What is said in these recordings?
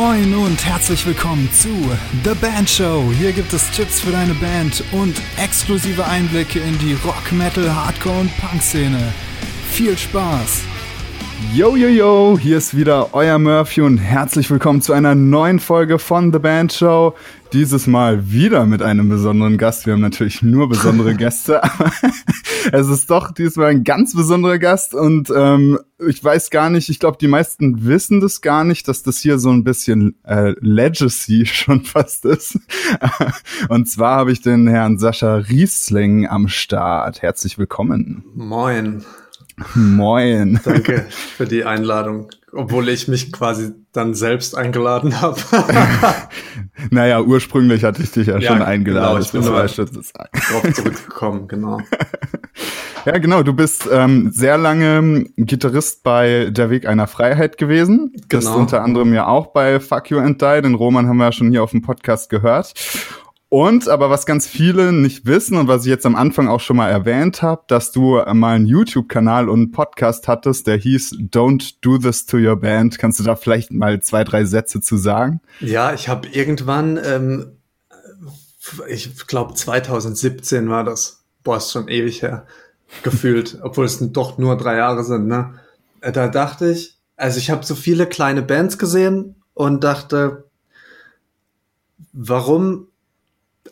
Moin und herzlich willkommen zu The Band Show. Hier gibt es Tipps für deine Band und exklusive Einblicke in die Rock, Metal, Hardcore und Punk-Szene. Viel Spaß! Yo, yo, yo, hier ist wieder euer Murphy und herzlich willkommen zu einer neuen Folge von The Band Show. Dieses Mal wieder mit einem besonderen Gast. Wir haben natürlich nur besondere Gäste, aber es ist doch diesmal ein ganz besonderer Gast und ähm, ich weiß gar nicht, ich glaube, die meisten wissen das gar nicht, dass das hier so ein bisschen äh, Legacy schon fast ist. und zwar habe ich den Herrn Sascha Riesling am Start. Herzlich willkommen. Moin. Moin. Danke für die Einladung, obwohl ich mich quasi dann selbst eingeladen habe. naja, ursprünglich hatte ich dich ja, ja schon eingeladen. Genau, ich bin das darauf zurückgekommen, genau. ja, genau. Du bist ähm, sehr lange Gitarrist bei Der Weg einer Freiheit gewesen. Genau. Bist unter anderem ja auch bei Fuck You and Die. Den Roman haben wir ja schon hier auf dem Podcast gehört. Und aber was ganz viele nicht wissen und was ich jetzt am Anfang auch schon mal erwähnt habe, dass du mal einen YouTube-Kanal und einen Podcast hattest, der hieß Don't Do This to Your Band. Kannst du da vielleicht mal zwei, drei Sätze zu sagen? Ja, ich habe irgendwann, ähm, ich glaube 2017 war das, boah, ist schon ewig her, gefühlt, obwohl es doch nur drei Jahre sind. Ne? Äh, da dachte ich, also ich habe so viele kleine Bands gesehen und dachte, warum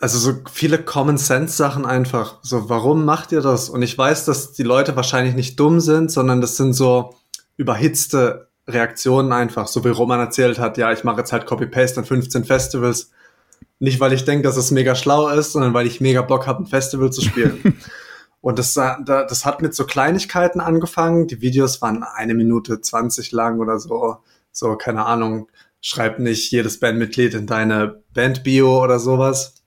also so viele Common Sense Sachen einfach. So, warum macht ihr das? Und ich weiß, dass die Leute wahrscheinlich nicht dumm sind, sondern das sind so überhitzte Reaktionen einfach. So wie Roman erzählt hat, ja, ich mache jetzt halt Copy-Paste an 15 Festivals. Nicht, weil ich denke, dass es mega schlau ist, sondern weil ich mega Bock habe, ein Festival zu spielen. Und das, das hat mit so Kleinigkeiten angefangen. Die Videos waren eine Minute 20 lang oder so. So, keine Ahnung. Schreib nicht jedes Bandmitglied in deine Band-Bio oder sowas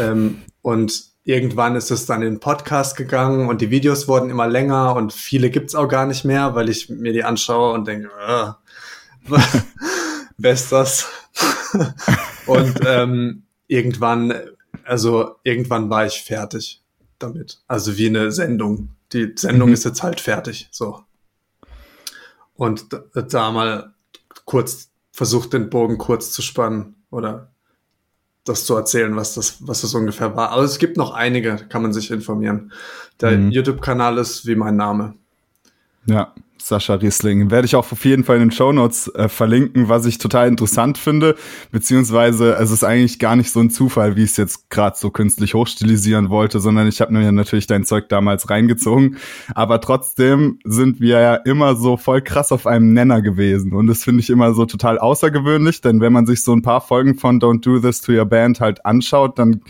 ähm, und irgendwann ist es dann in den Podcast gegangen und die Videos wurden immer länger und viele gibt's auch gar nicht mehr, weil ich mir die anschaue und denke, äh, wer ist das? und ähm, irgendwann, also irgendwann war ich fertig damit. Also wie eine Sendung. Die Sendung mhm. ist jetzt halt fertig, so. Und da, da mal kurz versucht, den Bogen kurz zu spannen oder das zu erzählen, was das, was das ungefähr war. Aber es gibt noch einige, kann man sich informieren. Der mhm. YouTube-Kanal ist wie mein Name. Ja, Sascha Riesling. Werde ich auch auf jeden Fall in den Show Notes äh, verlinken, was ich total interessant finde, beziehungsweise es ist eigentlich gar nicht so ein Zufall, wie ich es jetzt gerade so künstlich hochstilisieren wollte, sondern ich habe mir natürlich dein Zeug damals reingezogen, aber trotzdem sind wir ja immer so voll krass auf einem Nenner gewesen. Und das finde ich immer so total außergewöhnlich, denn wenn man sich so ein paar Folgen von Don't Do This to Your Band halt anschaut, dann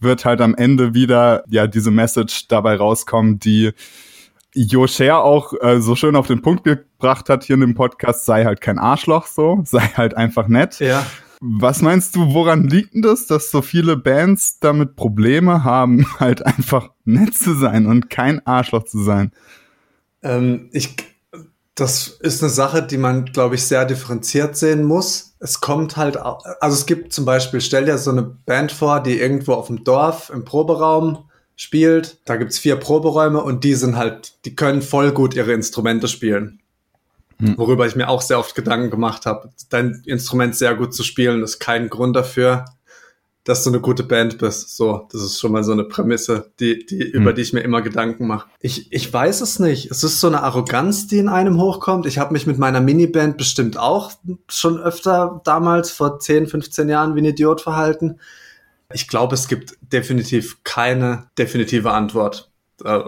wird halt am Ende wieder ja diese Message dabei rauskommen, die Joscher auch äh, so schön auf den Punkt gebracht hat hier in dem Podcast, sei halt kein Arschloch so, sei halt einfach nett. Ja. Was meinst du, woran liegt denn das, dass so viele Bands damit Probleme haben, halt einfach nett zu sein und kein Arschloch zu sein? Ähm, ich, das ist eine Sache, die man, glaube ich, sehr differenziert sehen muss. Es kommt halt, also es gibt zum Beispiel, stell dir so eine Band vor, die irgendwo auf dem Dorf im Proberaum spielt. Da gibt's vier Proberäume und die sind halt, die können voll gut ihre Instrumente spielen. Hm. Worüber ich mir auch sehr oft Gedanken gemacht habe. Dein Instrument sehr gut zu spielen, ist kein Grund dafür, dass du eine gute Band bist. So, das ist schon mal so eine Prämisse, die, die, hm. über die ich mir immer Gedanken mache. Ich, ich weiß es nicht. Es ist so eine Arroganz, die in einem hochkommt. Ich habe mich mit meiner Miniband bestimmt auch schon öfter damals, vor 10, 15 Jahren, wie ein Idiot verhalten. Ich glaube, es gibt definitiv keine definitive Antwort. Äh,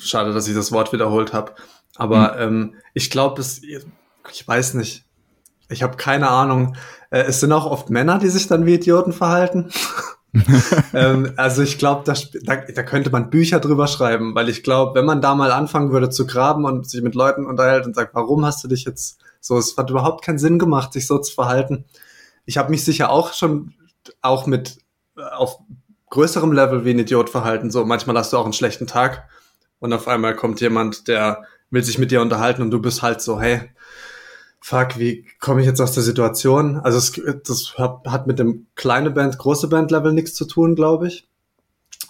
schade, dass ich das Wort wiederholt habe. Aber mhm. ähm, ich glaube, es, ich weiß nicht. Ich habe keine Ahnung. Äh, es sind auch oft Männer, die sich dann wie Idioten verhalten. ähm, also ich glaube, da, da, da könnte man Bücher drüber schreiben, weil ich glaube, wenn man da mal anfangen würde zu graben und sich mit Leuten unterhält und sagt, warum hast du dich jetzt so, es hat überhaupt keinen Sinn gemacht, sich so zu verhalten. Ich habe mich sicher auch schon auch mit auf größerem Level wie ein Idiot verhalten. So, manchmal hast du auch einen schlechten Tag und auf einmal kommt jemand, der will sich mit dir unterhalten und du bist halt so, hey, fuck, wie komme ich jetzt aus der Situation? Also es, das hat mit dem kleine Band, große Band Level nichts zu tun, glaube ich.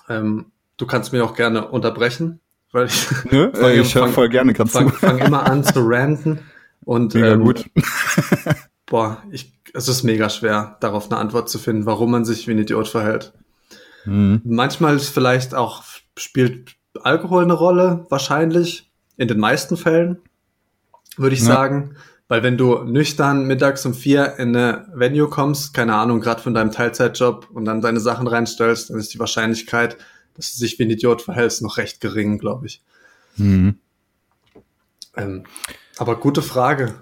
Ähm, du kannst mich auch gerne unterbrechen, weil ich, fang, ich höre voll gerne fang, fang immer an zu ranten und Mega ähm, gut. boah, ich, es ist mega schwer, darauf eine Antwort zu finden, warum man sich wie ein Idiot verhält. Mhm. Manchmal ist vielleicht auch, spielt Alkohol eine Rolle, wahrscheinlich, in den meisten Fällen, würde ich ja. sagen. Weil wenn du nüchtern mittags um vier in eine Venue kommst, keine Ahnung, gerade von deinem Teilzeitjob und dann deine Sachen reinstellst, dann ist die Wahrscheinlichkeit, dass du dich wie ein Idiot verhältst, noch recht gering, glaube ich. Mhm. Ähm, aber gute Frage.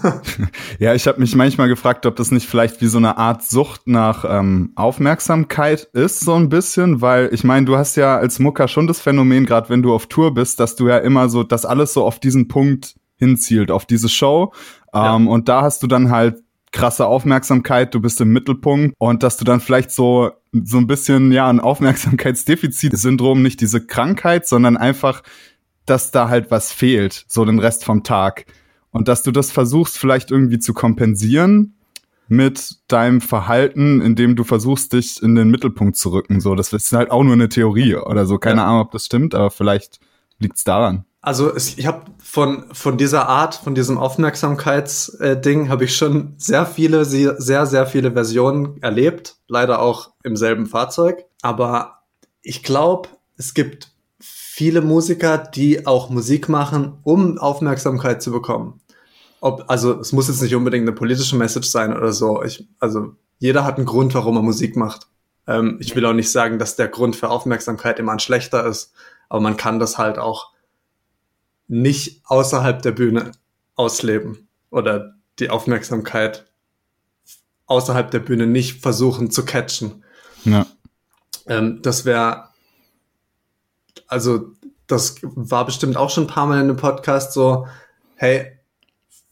ja, ich habe mich manchmal gefragt, ob das nicht vielleicht wie so eine Art Sucht nach ähm, Aufmerksamkeit ist, so ein bisschen, weil ich meine, du hast ja als Mucker schon das Phänomen, gerade wenn du auf Tour bist, dass du ja immer so, dass alles so auf diesen Punkt hinzielt, auf diese Show. Ja. Ähm, und da hast du dann halt krasse Aufmerksamkeit, du bist im Mittelpunkt und dass du dann vielleicht so so ein bisschen ja ein Aufmerksamkeitsdefizit-Syndrom, nicht diese Krankheit, sondern einfach dass da halt was fehlt, so den Rest vom Tag. Und dass du das versuchst vielleicht irgendwie zu kompensieren mit deinem Verhalten, indem du versuchst, dich in den Mittelpunkt zu rücken. So, das ist halt auch nur eine Theorie oder so. Keine ja. Ahnung, ob das stimmt, aber vielleicht liegt's daran. Also es, ich habe von von dieser Art, von diesem Aufmerksamkeitsding, äh, habe ich schon sehr viele, sehr sehr viele Versionen erlebt. Leider auch im selben Fahrzeug. Aber ich glaube, es gibt viele Musiker, die auch Musik machen, um Aufmerksamkeit zu bekommen. Ob, also es muss jetzt nicht unbedingt eine politische Message sein oder so. Ich, also jeder hat einen Grund, warum er Musik macht. Ähm, ich will auch nicht sagen, dass der Grund für Aufmerksamkeit immer ein schlechter ist, aber man kann das halt auch nicht außerhalb der Bühne ausleben oder die Aufmerksamkeit außerhalb der Bühne nicht versuchen zu catchen. Ja. Ähm, das wäre also das war bestimmt auch schon ein paar Mal in einem Podcast so, hey,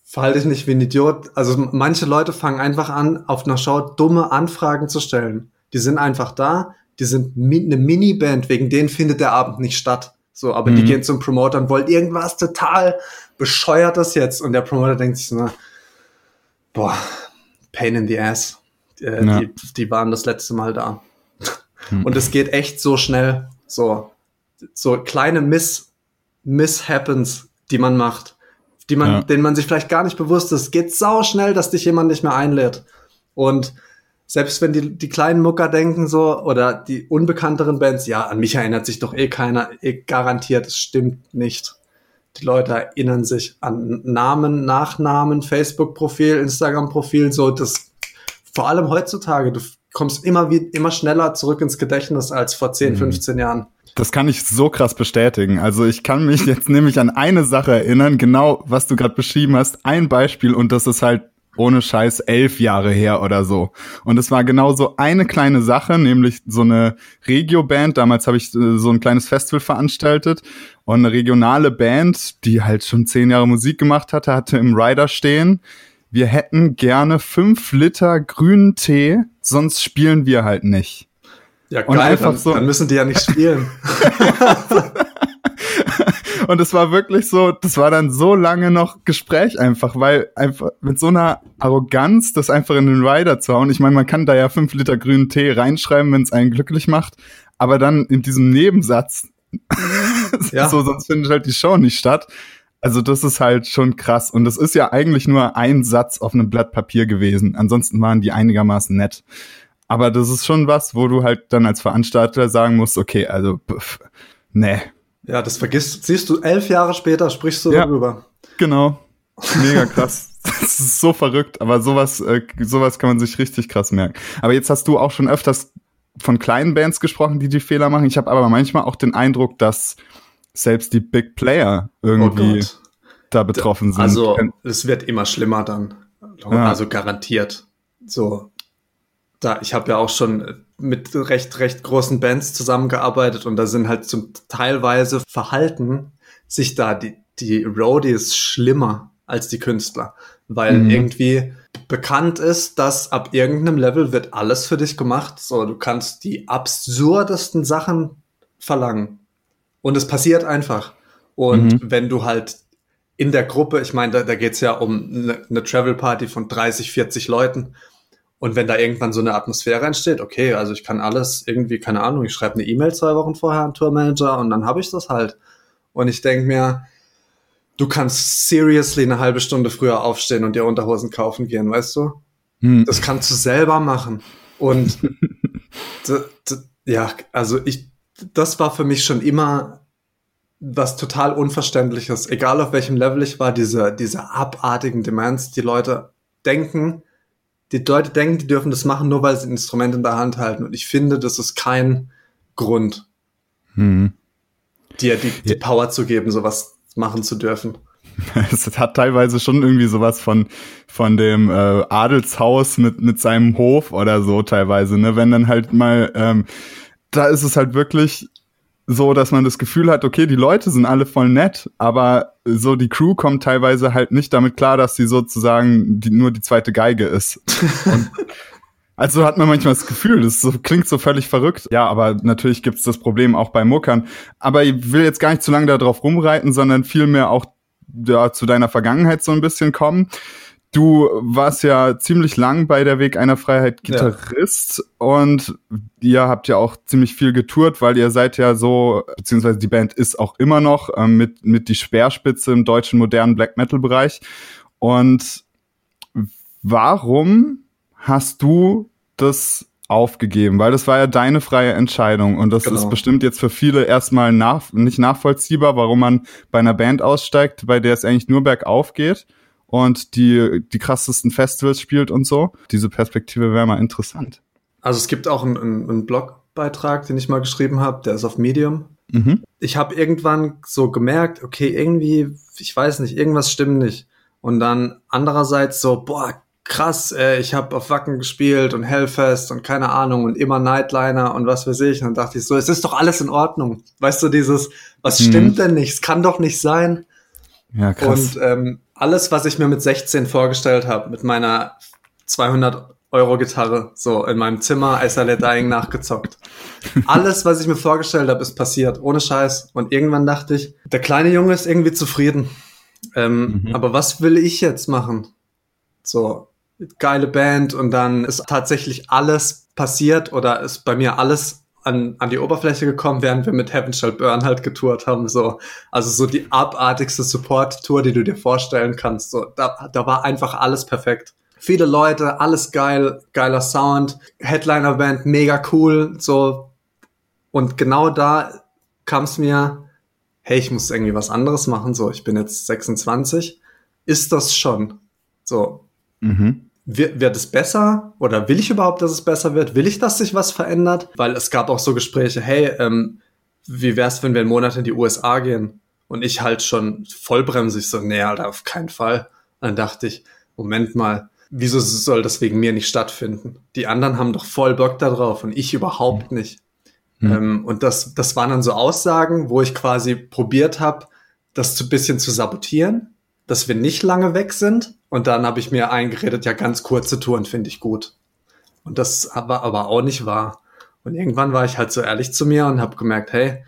verhalte dich nicht wie ein Idiot. Also manche Leute fangen einfach an, auf einer Show dumme Anfragen zu stellen. Die sind einfach da, die sind mi eine Miniband, wegen denen findet der Abend nicht statt. So, aber mhm. die gehen zum Promoter und wollen irgendwas total bescheuertes jetzt. Und der Promoter denkt sich so, boah, pain in the ass. Äh, ja. die, die waren das letzte Mal da. Mhm. Und es geht echt so schnell. So, so kleine Miss, Misshappens, die man macht, die man, ja. denen man sich vielleicht gar nicht bewusst ist. Es geht sau schnell, dass dich jemand nicht mehr einlädt. Und selbst wenn die, die kleinen Mucker denken so, oder die unbekannteren Bands, ja, an mich erinnert sich doch eh keiner, eh garantiert, es stimmt nicht. Die Leute erinnern sich an Namen, Nachnamen, Facebook-Profil, Instagram-Profil, so das, vor allem heutzutage, du kommst immer wie, immer schneller zurück ins Gedächtnis als vor 10, mhm. 15 Jahren. Das kann ich so krass bestätigen. Also ich kann mich jetzt nämlich an eine Sache erinnern, genau was du gerade beschrieben hast. Ein Beispiel und das ist halt ohne Scheiß elf Jahre her oder so. Und es war genau so eine kleine Sache, nämlich so eine Regio-Band. Damals habe ich äh, so ein kleines Festival veranstaltet und eine regionale Band, die halt schon zehn Jahre Musik gemacht hatte, hatte im Rider stehen. Wir hätten gerne fünf Liter grünen Tee, sonst spielen wir halt nicht. Ja, geil, und einfach dann, so. dann müssen die ja nicht spielen. und es war wirklich so, das war dann so lange noch Gespräch einfach, weil einfach mit so einer Arroganz das einfach in den Rider zu hauen. Ich meine, man kann da ja fünf Liter grünen Tee reinschreiben, wenn es einen glücklich macht, aber dann in diesem Nebensatz, ja. so, sonst findet halt die Show nicht statt. Also das ist halt schon krass. Und das ist ja eigentlich nur ein Satz auf einem Blatt Papier gewesen. Ansonsten waren die einigermaßen nett. Aber das ist schon was, wo du halt dann als Veranstalter sagen musst, okay, also, pff, nee. Ja, das vergisst, siehst du, elf Jahre später sprichst du ja, darüber. Genau. Mega krass. das ist so verrückt, aber sowas, äh, sowas kann man sich richtig krass merken. Aber jetzt hast du auch schon öfters von kleinen Bands gesprochen, die die Fehler machen. Ich habe aber manchmal auch den Eindruck, dass selbst die Big Player irgendwie oh da betroffen sind. Also es wird immer schlimmer dann. Ja. Also garantiert. So, da, ich habe ja auch schon mit recht, recht großen Bands zusammengearbeitet und da sind halt zum teilweise Verhalten sich da die, die Roadies schlimmer als die Künstler, weil mhm. irgendwie bekannt ist, dass ab irgendeinem Level wird alles für dich gemacht. So, du kannst die absurdesten Sachen verlangen und es passiert einfach. Und mhm. wenn du halt in der Gruppe, ich meine, da, da geht es ja um eine, eine Travel Party von 30, 40 Leuten und wenn da irgendwann so eine Atmosphäre entsteht, okay, also ich kann alles irgendwie, keine Ahnung, ich schreibe eine E-Mail zwei Wochen vorher an Tourmanager und dann habe ich das halt. Und ich denke mir, du kannst seriously eine halbe Stunde früher aufstehen und dir Unterhosen kaufen gehen, weißt du? Hm. Das kannst du selber machen. Und ja, also ich, das war für mich schon immer was total Unverständliches, egal auf welchem Level ich war, diese, diese abartigen Demands, die Leute denken, die Leute denken, die dürfen das machen, nur weil sie ein Instrument in der Hand halten. Und ich finde, das ist kein Grund, hm. dir die, die Power zu geben, sowas machen zu dürfen. Es hat teilweise schon irgendwie sowas von von dem äh, Adelshaus mit mit seinem Hof oder so teilweise, ne? Wenn dann halt mal ähm, da ist es halt wirklich so, dass man das Gefühl hat, okay, die Leute sind alle voll nett, aber so die Crew kommt teilweise halt nicht damit klar, dass sie sozusagen die, nur die zweite Geige ist. Und also hat man manchmal das Gefühl, das so, klingt so völlig verrückt. Ja, aber natürlich gibt's das Problem auch bei Muckern. Aber ich will jetzt gar nicht zu lange darauf rumreiten, sondern vielmehr auch ja, zu deiner Vergangenheit so ein bisschen kommen. Du warst ja ziemlich lang bei der Weg einer Freiheit Gitarrist ja. und ihr habt ja auch ziemlich viel getourt, weil ihr seid ja so, beziehungsweise die Band ist auch immer noch ähm, mit, mit die Speerspitze im deutschen modernen Black Metal Bereich. Und warum hast du das aufgegeben? Weil das war ja deine freie Entscheidung und das genau. ist bestimmt jetzt für viele erstmal nach, nicht nachvollziehbar, warum man bei einer Band aussteigt, bei der es eigentlich nur bergauf geht und die, die krassesten Festivals spielt und so. Diese Perspektive wäre mal interessant. Also es gibt auch einen, einen Blogbeitrag, den ich mal geschrieben habe, der ist auf Medium. Mhm. Ich habe irgendwann so gemerkt, okay, irgendwie, ich weiß nicht, irgendwas stimmt nicht. Und dann andererseits so, boah, krass, äh, ich habe auf Wacken gespielt und Hellfest und keine Ahnung und immer Nightliner und was weiß ich. Und dann dachte ich so, es ist doch alles in Ordnung. Weißt du, dieses, was mhm. stimmt denn nicht? Es kann doch nicht sein. Ja, krass. Und ähm, alles, was ich mir mit 16 vorgestellt habe, mit meiner 200 Euro Gitarre, so in meinem Zimmer Isolate Dying nachgezockt. Alles, was ich mir vorgestellt habe, ist passiert, ohne Scheiß. Und irgendwann dachte ich, der kleine Junge ist irgendwie zufrieden. Ähm, mhm. Aber was will ich jetzt machen? So, geile Band und dann ist tatsächlich alles passiert oder ist bei mir alles an, an die Oberfläche gekommen, während wir mit Heaven Shall Burn halt getourt haben. So. Also so die abartigste Support-Tour, die du dir vorstellen kannst. So, da, da war einfach alles perfekt. Viele Leute, alles geil, geiler Sound, Headliner-Band, mega cool. So. Und genau da kam es mir, hey, ich muss irgendwie was anderes machen. So, ich bin jetzt 26. Ist das schon? So. Mhm wird, es besser oder will ich überhaupt, dass es besser wird? Will ich, dass sich was verändert? Weil es gab auch so Gespräche, hey, ähm, wie wär's, wenn wir einen Monat in die USA gehen? Und ich halt schon vollbremsig so, nee, Alter, auf keinen Fall. dann dachte ich, Moment mal, wieso soll das wegen mir nicht stattfinden? Die anderen haben doch voll Bock da drauf und ich überhaupt hm. nicht. Mhm. Ähm, und das, das waren dann so Aussagen, wo ich quasi probiert habe, das zu bisschen zu sabotieren, dass wir nicht lange weg sind und dann habe ich mir eingeredet, ja, ganz kurze Touren finde ich gut. Und das war aber auch nicht wahr. Und irgendwann war ich halt so ehrlich zu mir und habe gemerkt, hey,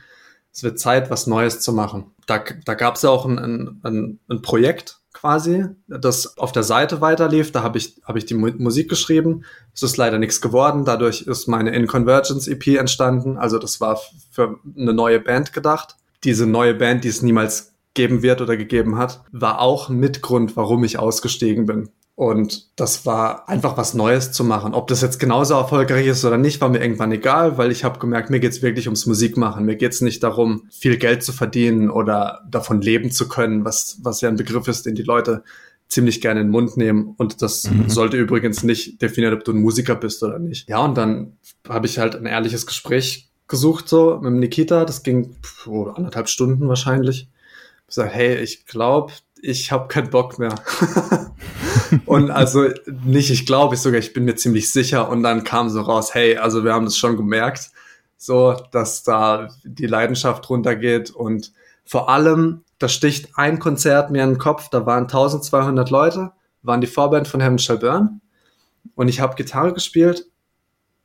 es wird Zeit, was Neues zu machen. Da, da gab es ja auch ein, ein, ein Projekt quasi, das auf der Seite weiterlief. Da habe ich, hab ich die Musik geschrieben. Es ist leider nichts geworden. Dadurch ist meine In Convergence EP entstanden. Also das war für eine neue Band gedacht. Diese neue Band, die es niemals geben wird oder gegeben hat, war auch ein Mitgrund, warum ich ausgestiegen bin. Und das war einfach was Neues zu machen. Ob das jetzt genauso erfolgreich ist oder nicht, war mir irgendwann egal, weil ich habe gemerkt, mir geht's wirklich ums Musikmachen. Mir geht's nicht darum, viel Geld zu verdienen oder davon leben zu können, was, was ja ein Begriff ist, den die Leute ziemlich gerne in den Mund nehmen. Und das mhm. sollte übrigens nicht definieren, ob du ein Musiker bist oder nicht. Ja, und dann habe ich halt ein ehrliches Gespräch gesucht, so mit Nikita. Das ging oh, anderthalb Stunden wahrscheinlich gesagt, hey, ich glaube, ich habe keinen Bock mehr. und also nicht, ich glaube, ich sogar, ich bin mir ziemlich sicher. Und dann kam so raus, hey, also wir haben das schon gemerkt, so, dass da die Leidenschaft runtergeht. Und vor allem, da sticht ein Konzert mir in den Kopf, da waren 1200 Leute, waren die Vorband von Heaven Shall Burn. Und ich habe Gitarre gespielt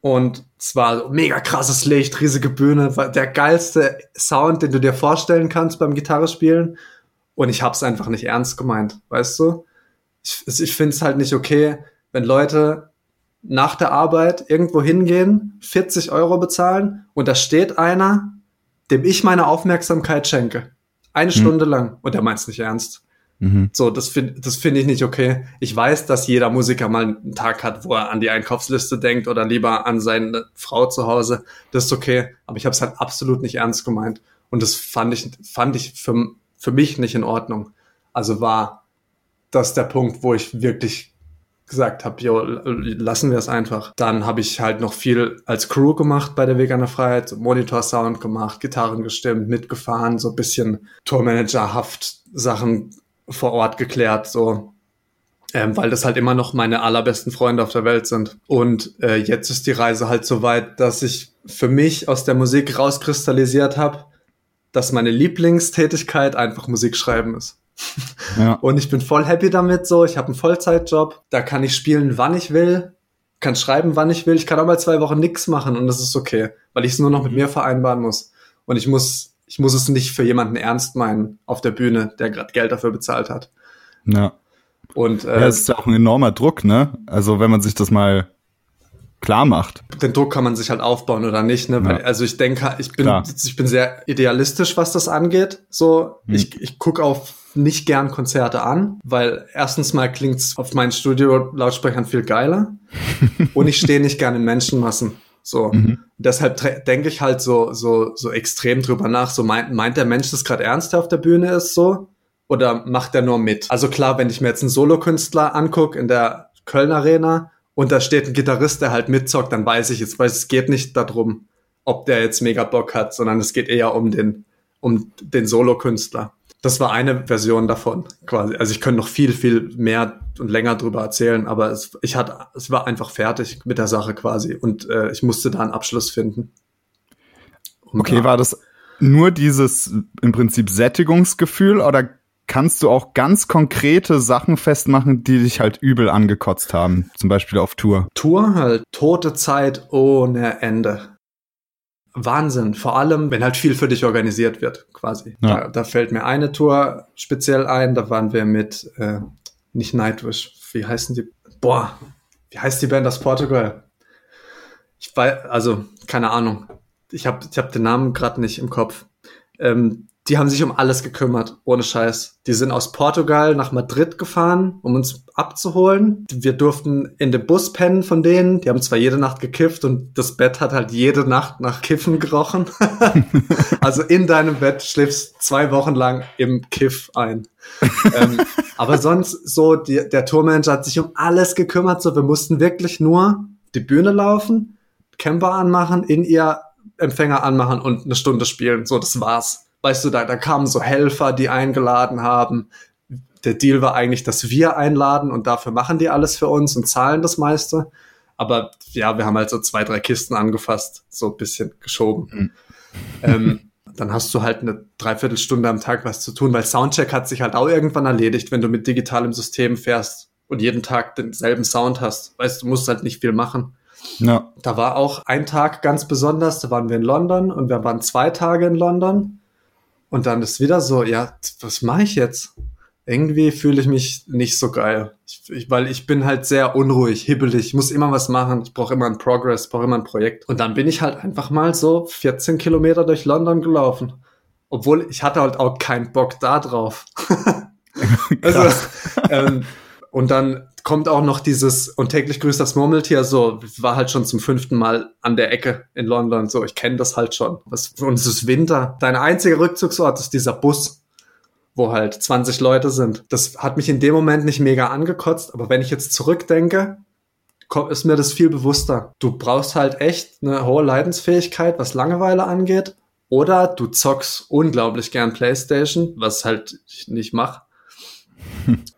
und zwar mega krasses Licht, riesige Bühne, der geilste Sound, den du dir vorstellen kannst beim Gitarre spielen. Und ich hab's einfach nicht ernst gemeint, weißt du? Ich, ich finde es halt nicht okay, wenn Leute nach der Arbeit irgendwo hingehen, 40 Euro bezahlen und da steht einer, dem ich meine Aufmerksamkeit schenke. Eine mhm. Stunde lang. Und er meint's nicht ernst. Mhm. So, das finde das finde ich nicht okay. Ich weiß, dass jeder Musiker mal einen Tag hat, wo er an die Einkaufsliste denkt oder lieber an seine Frau zu Hause. Das ist okay. Aber ich habe es halt absolut nicht ernst gemeint. Und das fand ich, fand ich für, für mich nicht in Ordnung. Also war das der Punkt, wo ich wirklich gesagt habe, jo, lassen wir es einfach. Dann habe ich halt noch viel als Crew gemacht bei der Veganer Freiheit, Monitor-Sound gemacht, Gitarren gestimmt, mitgefahren, so bisschen Tourmanagerhaft Sachen vor Ort geklärt, so. Ähm, weil das halt immer noch meine allerbesten Freunde auf der Welt sind. Und äh, jetzt ist die Reise halt so weit, dass ich für mich aus der Musik rauskristallisiert habe, dass meine Lieblingstätigkeit einfach Musik schreiben ist. Ja. Und ich bin voll happy damit so. Ich habe einen Vollzeitjob. Da kann ich spielen, wann ich will. Kann schreiben, wann ich will. Ich kann auch mal zwei Wochen nichts machen und das ist okay, weil ich es nur noch mit mhm. mir vereinbaren muss. Und ich muss, ich muss es nicht für jemanden ernst meinen auf der Bühne, der gerade Geld dafür bezahlt hat. Ja. Und äh, ja, es ist ja auch ein enormer Druck, ne? Also wenn man sich das mal klar macht. Den Druck kann man sich halt aufbauen oder nicht, ne? Weil, also ich denke, ich bin, klar. ich bin sehr idealistisch, was das angeht. So, hm. ich, ich gucke auf nicht gern Konzerte an, weil erstens mal klingt's auf meinen Studio-Lautsprechern viel geiler und ich stehe nicht gern in Menschenmassen. So, mhm. deshalb denke ich halt so, so, so extrem drüber nach. So meint, meint der Mensch das gerade ernst, der auf der Bühne ist, so? Oder macht er nur mit? Also klar, wenn ich mir jetzt einen Solokünstler angucke in der Köln Arena und da steht ein Gitarrist, der halt mitzockt, dann weiß ich jetzt, weil es geht nicht darum, ob der jetzt mega Bock hat, sondern es geht eher um den, um den Solokünstler. Das war eine Version davon, quasi. Also ich könnte noch viel, viel mehr und länger drüber erzählen, aber es, ich hatte, es war einfach fertig mit der Sache quasi und äh, ich musste da einen Abschluss finden. Um okay, da war das nur dieses im Prinzip Sättigungsgefühl oder kannst du auch ganz konkrete Sachen festmachen, die dich halt übel angekotzt haben, zum Beispiel auf Tour? Tour halt tote Zeit ohne Ende. Wahnsinn. Vor allem, wenn halt viel für dich organisiert wird, quasi. Ja. Da, da, fällt mir eine Tour speziell ein. Da waren wir mit, äh, nicht Nightwish, wie heißen die? Boah, wie heißt die Band aus Portugal? Ich weiß, also, keine Ahnung. Ich habe ich hab den Namen gerade nicht im Kopf. Ähm, die haben sich um alles gekümmert, ohne Scheiß. Die sind aus Portugal nach Madrid gefahren, um uns abzuholen. Wir durften in dem Bus pennen von denen. Die haben zwar jede Nacht gekifft und das Bett hat halt jede Nacht nach Kiffen gerochen. also in deinem Bett schläfst zwei Wochen lang im Kiff ein. ähm, aber sonst so, die, der Tourmanager hat sich um alles gekümmert. So, wir mussten wirklich nur die Bühne laufen, Camper anmachen, in ihr Empfänger anmachen und eine Stunde spielen. So, das war's weißt du, da, da kamen so Helfer, die eingeladen haben. Der Deal war eigentlich, dass wir einladen und dafür machen die alles für uns und zahlen das meiste. Aber ja, wir haben halt so zwei, drei Kisten angefasst, so ein bisschen geschoben. Mhm. Ähm, dann hast du halt eine Dreiviertelstunde am Tag was zu tun, weil Soundcheck hat sich halt auch irgendwann erledigt, wenn du mit digitalem System fährst und jeden Tag denselben Sound hast. Weißt du, musst halt nicht viel machen. Ja. Da war auch ein Tag ganz besonders, da waren wir in London und wir waren zwei Tage in London und dann ist wieder so, ja, was mache ich jetzt? Irgendwie fühle ich mich nicht so geil. Ich, ich, weil ich bin halt sehr unruhig, hibbelig, ich muss immer was machen, ich brauche immer einen Progress, brauche immer ein Projekt. Und dann bin ich halt einfach mal so 14 Kilometer durch London gelaufen. Obwohl ich hatte halt auch keinen Bock da drauf. also, ähm, und dann kommt auch noch dieses und täglich grüßt das Murmeltier so war halt schon zum fünften Mal an der Ecke in London so ich kenne das halt schon. Und es ist Winter. Dein einziger Rückzugsort ist dieser Bus wo halt 20 Leute sind. Das hat mich in dem Moment nicht mega angekotzt aber wenn ich jetzt zurückdenke ist mir das viel bewusster. Du brauchst halt echt eine hohe Leidensfähigkeit was Langeweile angeht oder du zockst unglaublich gern Playstation was halt ich nicht mache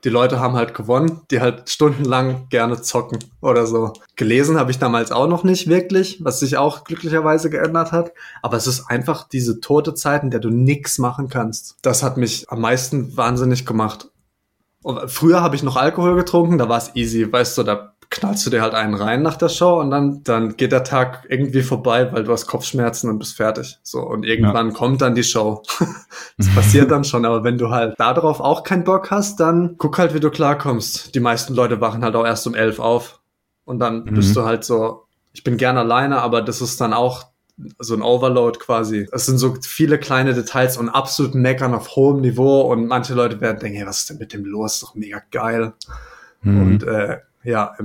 die Leute haben halt gewonnen, die halt stundenlang gerne zocken oder so. Gelesen habe ich damals auch noch nicht wirklich, was sich auch glücklicherweise geändert hat. Aber es ist einfach diese tote Zeit, in der du nichts machen kannst. Das hat mich am meisten wahnsinnig gemacht. Und früher habe ich noch Alkohol getrunken, da war es easy, weißt du, da knallst du dir halt einen rein nach der Show und dann, dann geht der Tag irgendwie vorbei, weil du hast Kopfschmerzen und bist fertig. So, und irgendwann ja. kommt dann die Show. das passiert dann schon, aber wenn du halt darauf auch keinen Bock hast, dann guck halt, wie du klarkommst. Die meisten Leute wachen halt auch erst um elf auf. Und dann mhm. bist du halt so, ich bin gern alleine, aber das ist dann auch so ein Overload quasi. Es sind so viele kleine Details und absolut meckern auf hohem Niveau und manche Leute werden denken, hey, was ist denn mit dem los? Ist doch mega geil. Mhm. Und äh, ja,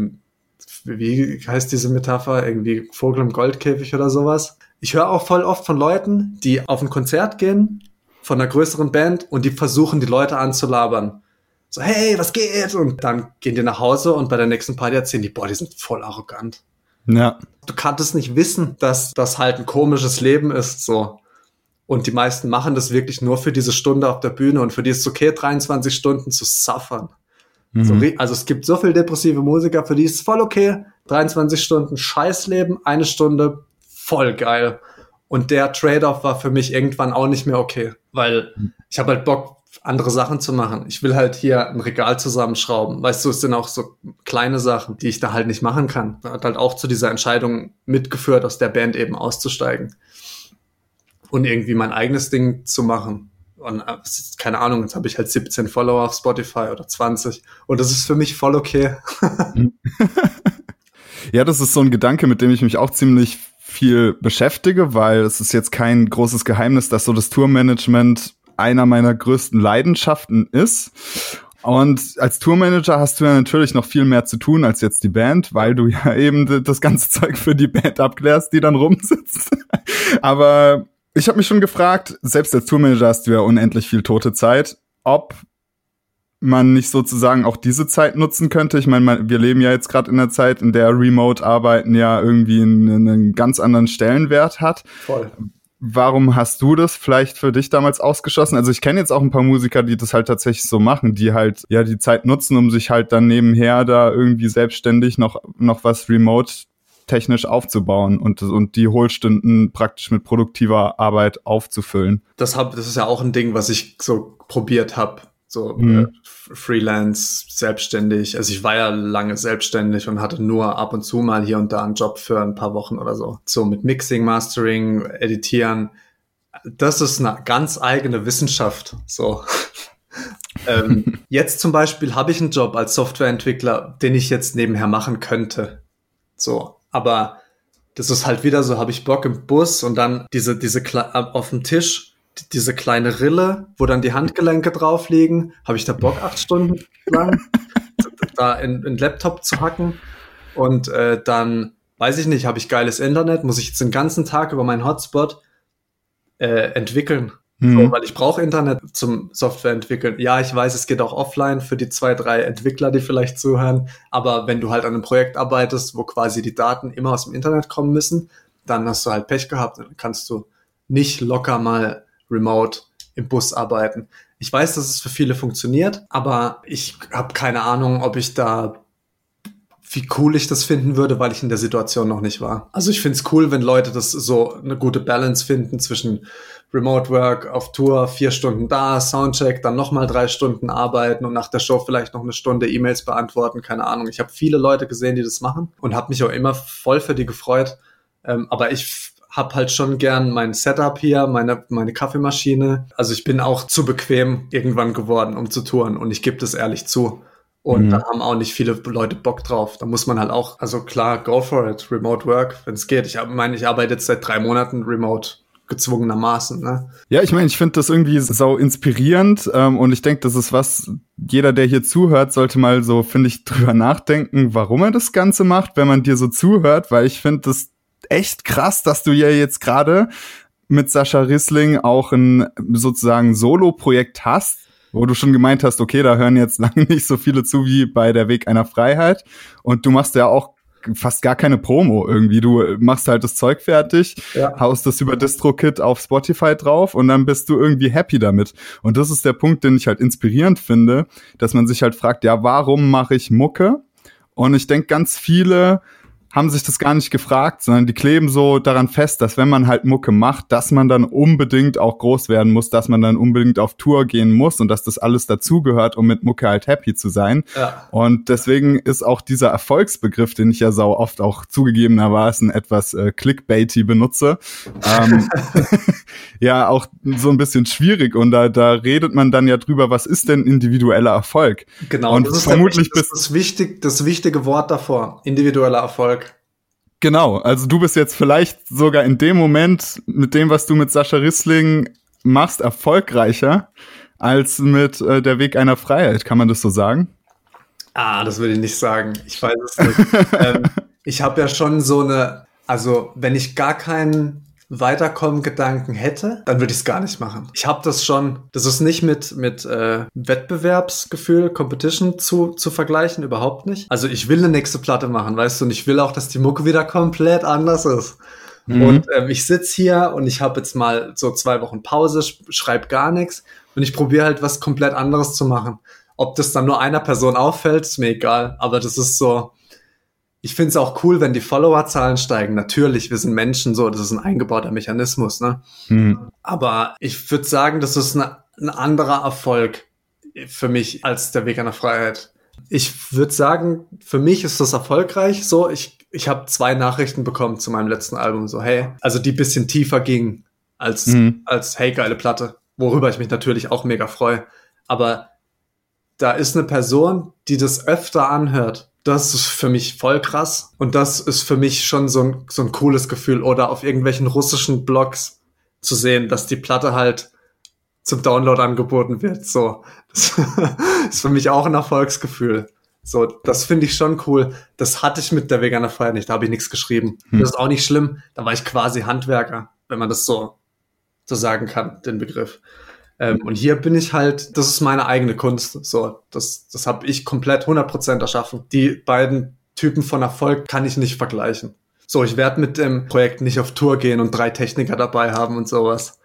wie heißt diese Metapher? Irgendwie Vogel im Goldkäfig oder sowas. Ich höre auch voll oft von Leuten, die auf ein Konzert gehen von einer größeren Band und die versuchen, die Leute anzulabern. So, hey, was geht? Und dann gehen die nach Hause und bei der nächsten Party erzählen die, boah, die sind voll arrogant. Ja. Du kannst nicht wissen, dass das halt ein komisches Leben ist, so. Und die meisten machen das wirklich nur für diese Stunde auf der Bühne und für die ist es okay, 23 Stunden zu suffern. Mhm. So, also es gibt so viele depressive Musiker, für die ist es voll okay, 23 Stunden Scheißleben, eine Stunde voll geil. Und der Trade-off war für mich irgendwann auch nicht mehr okay, weil ich habe halt Bock, andere Sachen zu machen. Ich will halt hier ein Regal zusammenschrauben. Weißt du, es sind auch so kleine Sachen, die ich da halt nicht machen kann. Hat halt auch zu dieser Entscheidung mitgeführt, aus der Band eben auszusteigen und irgendwie mein eigenes Ding zu machen. Und äh, keine Ahnung, jetzt habe ich halt 17 Follower auf Spotify oder 20 und das ist für mich voll okay. ja, das ist so ein Gedanke, mit dem ich mich auch ziemlich viel beschäftige, weil es ist jetzt kein großes Geheimnis, dass so das Tourmanagement einer meiner größten Leidenschaften ist. Und als Tourmanager hast du ja natürlich noch viel mehr zu tun als jetzt die Band, weil du ja eben das ganze Zeug für die Band abklärst, die dann rumsitzt. Aber ich habe mich schon gefragt, selbst als Tourmanager hast du ja unendlich viel tote Zeit, ob man nicht sozusagen auch diese Zeit nutzen könnte. Ich meine, wir leben ja jetzt gerade in der Zeit, in der Remote-Arbeiten ja irgendwie einen, einen, ganz anderen Stellenwert hat. Voll. Warum hast du das vielleicht für dich damals ausgeschlossen? Also ich kenne jetzt auch ein paar Musiker, die das halt tatsächlich so machen, die halt ja die Zeit nutzen, um sich halt dann nebenher da irgendwie selbstständig noch noch was remote technisch aufzubauen und, und die Hohlstunden praktisch mit produktiver Arbeit aufzufüllen. Das, hab, das ist ja auch ein Ding, was ich so probiert habe so mhm. äh, Freelance, selbstständig. Also ich war ja lange selbstständig und hatte nur ab und zu mal hier und da einen Job für ein paar Wochen oder so. So mit Mixing, Mastering, Editieren. Das ist eine ganz eigene Wissenschaft. So. ähm, jetzt zum Beispiel habe ich einen Job als Softwareentwickler, den ich jetzt nebenher machen könnte. So, aber das ist halt wieder so, habe ich Bock im Bus und dann diese, diese auf dem Tisch diese kleine Rille, wo dann die Handgelenke drauf liegen, habe ich da Bock, acht Stunden lang da in, in Laptop zu hacken. Und äh, dann, weiß ich nicht, habe ich geiles Internet, muss ich jetzt den ganzen Tag über meinen Hotspot äh, entwickeln. Mhm. So, weil ich brauche Internet zum Software entwickeln. Ja, ich weiß, es geht auch offline für die zwei, drei Entwickler, die vielleicht zuhören. Aber wenn du halt an einem Projekt arbeitest, wo quasi die Daten immer aus dem Internet kommen müssen, dann hast du halt Pech gehabt. Dann kannst du nicht locker mal remote im Bus arbeiten. Ich weiß, dass es für viele funktioniert, aber ich habe keine Ahnung, ob ich da wie cool ich das finden würde, weil ich in der Situation noch nicht war. Also ich finde es cool, wenn Leute das so eine gute Balance finden zwischen Remote Work auf Tour, vier Stunden da, Soundcheck, dann nochmal drei Stunden arbeiten und nach der Show vielleicht noch eine Stunde E-Mails beantworten, keine Ahnung. Ich habe viele Leute gesehen, die das machen und habe mich auch immer voll für die gefreut. Ähm, aber ich habe halt schon gern mein Setup hier, meine, meine Kaffeemaschine. Also ich bin auch zu bequem irgendwann geworden, um zu touren und ich gebe das ehrlich zu. Und mhm. da haben auch nicht viele Leute Bock drauf. Da muss man halt auch, also klar, go for it, remote work, wenn es geht. Ich meine, ich arbeite jetzt seit drei Monaten remote gezwungenermaßen. Ne? Ja, ich meine, ich finde das irgendwie sau inspirierend ähm, und ich denke, das ist was, jeder, der hier zuhört, sollte mal so, finde ich, drüber nachdenken, warum er das Ganze macht, wenn man dir so zuhört, weil ich finde das echt krass, dass du ja jetzt gerade mit Sascha Rissling auch ein sozusagen Solo-Projekt hast, wo du schon gemeint hast, okay, da hören jetzt lange nicht so viele zu wie bei der Weg einer Freiheit. Und du machst ja auch fast gar keine Promo irgendwie. Du machst halt das Zeug fertig, ja. haust das über DistroKit auf Spotify drauf und dann bist du irgendwie happy damit. Und das ist der Punkt, den ich halt inspirierend finde, dass man sich halt fragt, ja, warum mache ich Mucke? Und ich denke, ganz viele haben sich das gar nicht gefragt, sondern die kleben so daran fest, dass wenn man halt Mucke macht, dass man dann unbedingt auch groß werden muss, dass man dann unbedingt auf Tour gehen muss und dass das alles dazugehört, um mit Mucke halt happy zu sein. Ja. Und deswegen ist auch dieser Erfolgsbegriff, den ich ja sau oft auch zugegebenermaßen etwas äh, clickbaity benutze, ähm, ja auch so ein bisschen schwierig und da, da redet man dann ja drüber, was ist denn individueller Erfolg? Genau, und das ist vermutlich das, das, wichtig, das wichtige Wort davor, individueller Erfolg. Genau, also du bist jetzt vielleicht sogar in dem Moment mit dem, was du mit Sascha Rissling machst, erfolgreicher als mit äh, der Weg einer Freiheit. Kann man das so sagen? Ah, das würde ich nicht sagen. Ich weiß es nicht. ähm, ich habe ja schon so eine, also wenn ich gar keinen Weiterkommen-Gedanken hätte, dann würde ich es gar nicht machen. Ich habe das schon, das ist nicht mit, mit äh, Wettbewerbsgefühl, Competition zu, zu vergleichen, überhaupt nicht. Also ich will eine nächste Platte machen, weißt du, und ich will auch, dass die Mucke wieder komplett anders ist. Mhm. Und ähm, ich sitz hier und ich habe jetzt mal so zwei Wochen Pause, sch schreib gar nichts und ich probiere halt was komplett anderes zu machen. Ob das dann nur einer Person auffällt, ist mir egal. Aber das ist so, ich finde es auch cool, wenn die Followerzahlen steigen. Natürlich, wir sind Menschen, so, das ist ein eingebauter Mechanismus, ne? Mhm. Aber ich würde sagen, das ist eine, ein anderer Erfolg für mich als der Weg einer Freiheit. Ich würde sagen, für mich ist das erfolgreich. So, ich, ich habe zwei Nachrichten bekommen zu meinem letzten Album. So, hey, also die bisschen tiefer gingen als, mhm. als hey, geile Platte. Worüber ich mich natürlich auch mega freue. Aber da ist eine Person, die das öfter anhört das ist für mich voll krass. Und das ist für mich schon so ein, so ein cooles Gefühl. Oder auf irgendwelchen russischen Blogs zu sehen, dass die Platte halt zum Download angeboten wird. So, das ist für mich auch ein Erfolgsgefühl. So, das finde ich schon cool. Das hatte ich mit der Veganer Freiheit nicht. Da habe ich nichts geschrieben. Hm. Das ist auch nicht schlimm. Da war ich quasi Handwerker, wenn man das so, so sagen kann, den Begriff. Ähm, und hier bin ich halt, das ist meine eigene Kunst. So, das, das habe ich komplett 100% erschaffen. Die beiden Typen von Erfolg kann ich nicht vergleichen. So, ich werde mit dem Projekt nicht auf Tour gehen und drei Techniker dabei haben und sowas.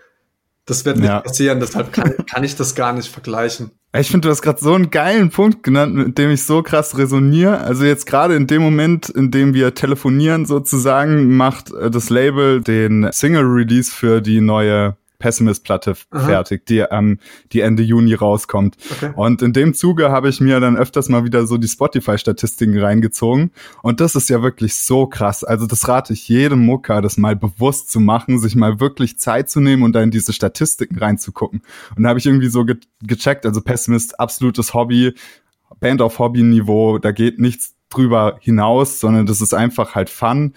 Das wird nicht ja. passieren, deshalb kann, kann ich das gar nicht vergleichen. Ich finde, du hast gerade so einen geilen Punkt genannt, mit dem ich so krass resoniere. Also jetzt gerade in dem Moment, in dem wir telefonieren sozusagen, macht äh, das Label den Single-Release für die neue Pessimist-Platte fertig, die, ähm, die Ende Juni rauskommt. Okay. Und in dem Zuge habe ich mir dann öfters mal wieder so die Spotify-Statistiken reingezogen. Und das ist ja wirklich so krass. Also das rate ich jedem Mucker, das mal bewusst zu machen, sich mal wirklich Zeit zu nehmen und da in diese Statistiken reinzugucken. Und da habe ich irgendwie so ge gecheckt, also Pessimist, absolutes Hobby, Band auf Hobby-Niveau, da geht nichts drüber hinaus, sondern das ist einfach halt Fun.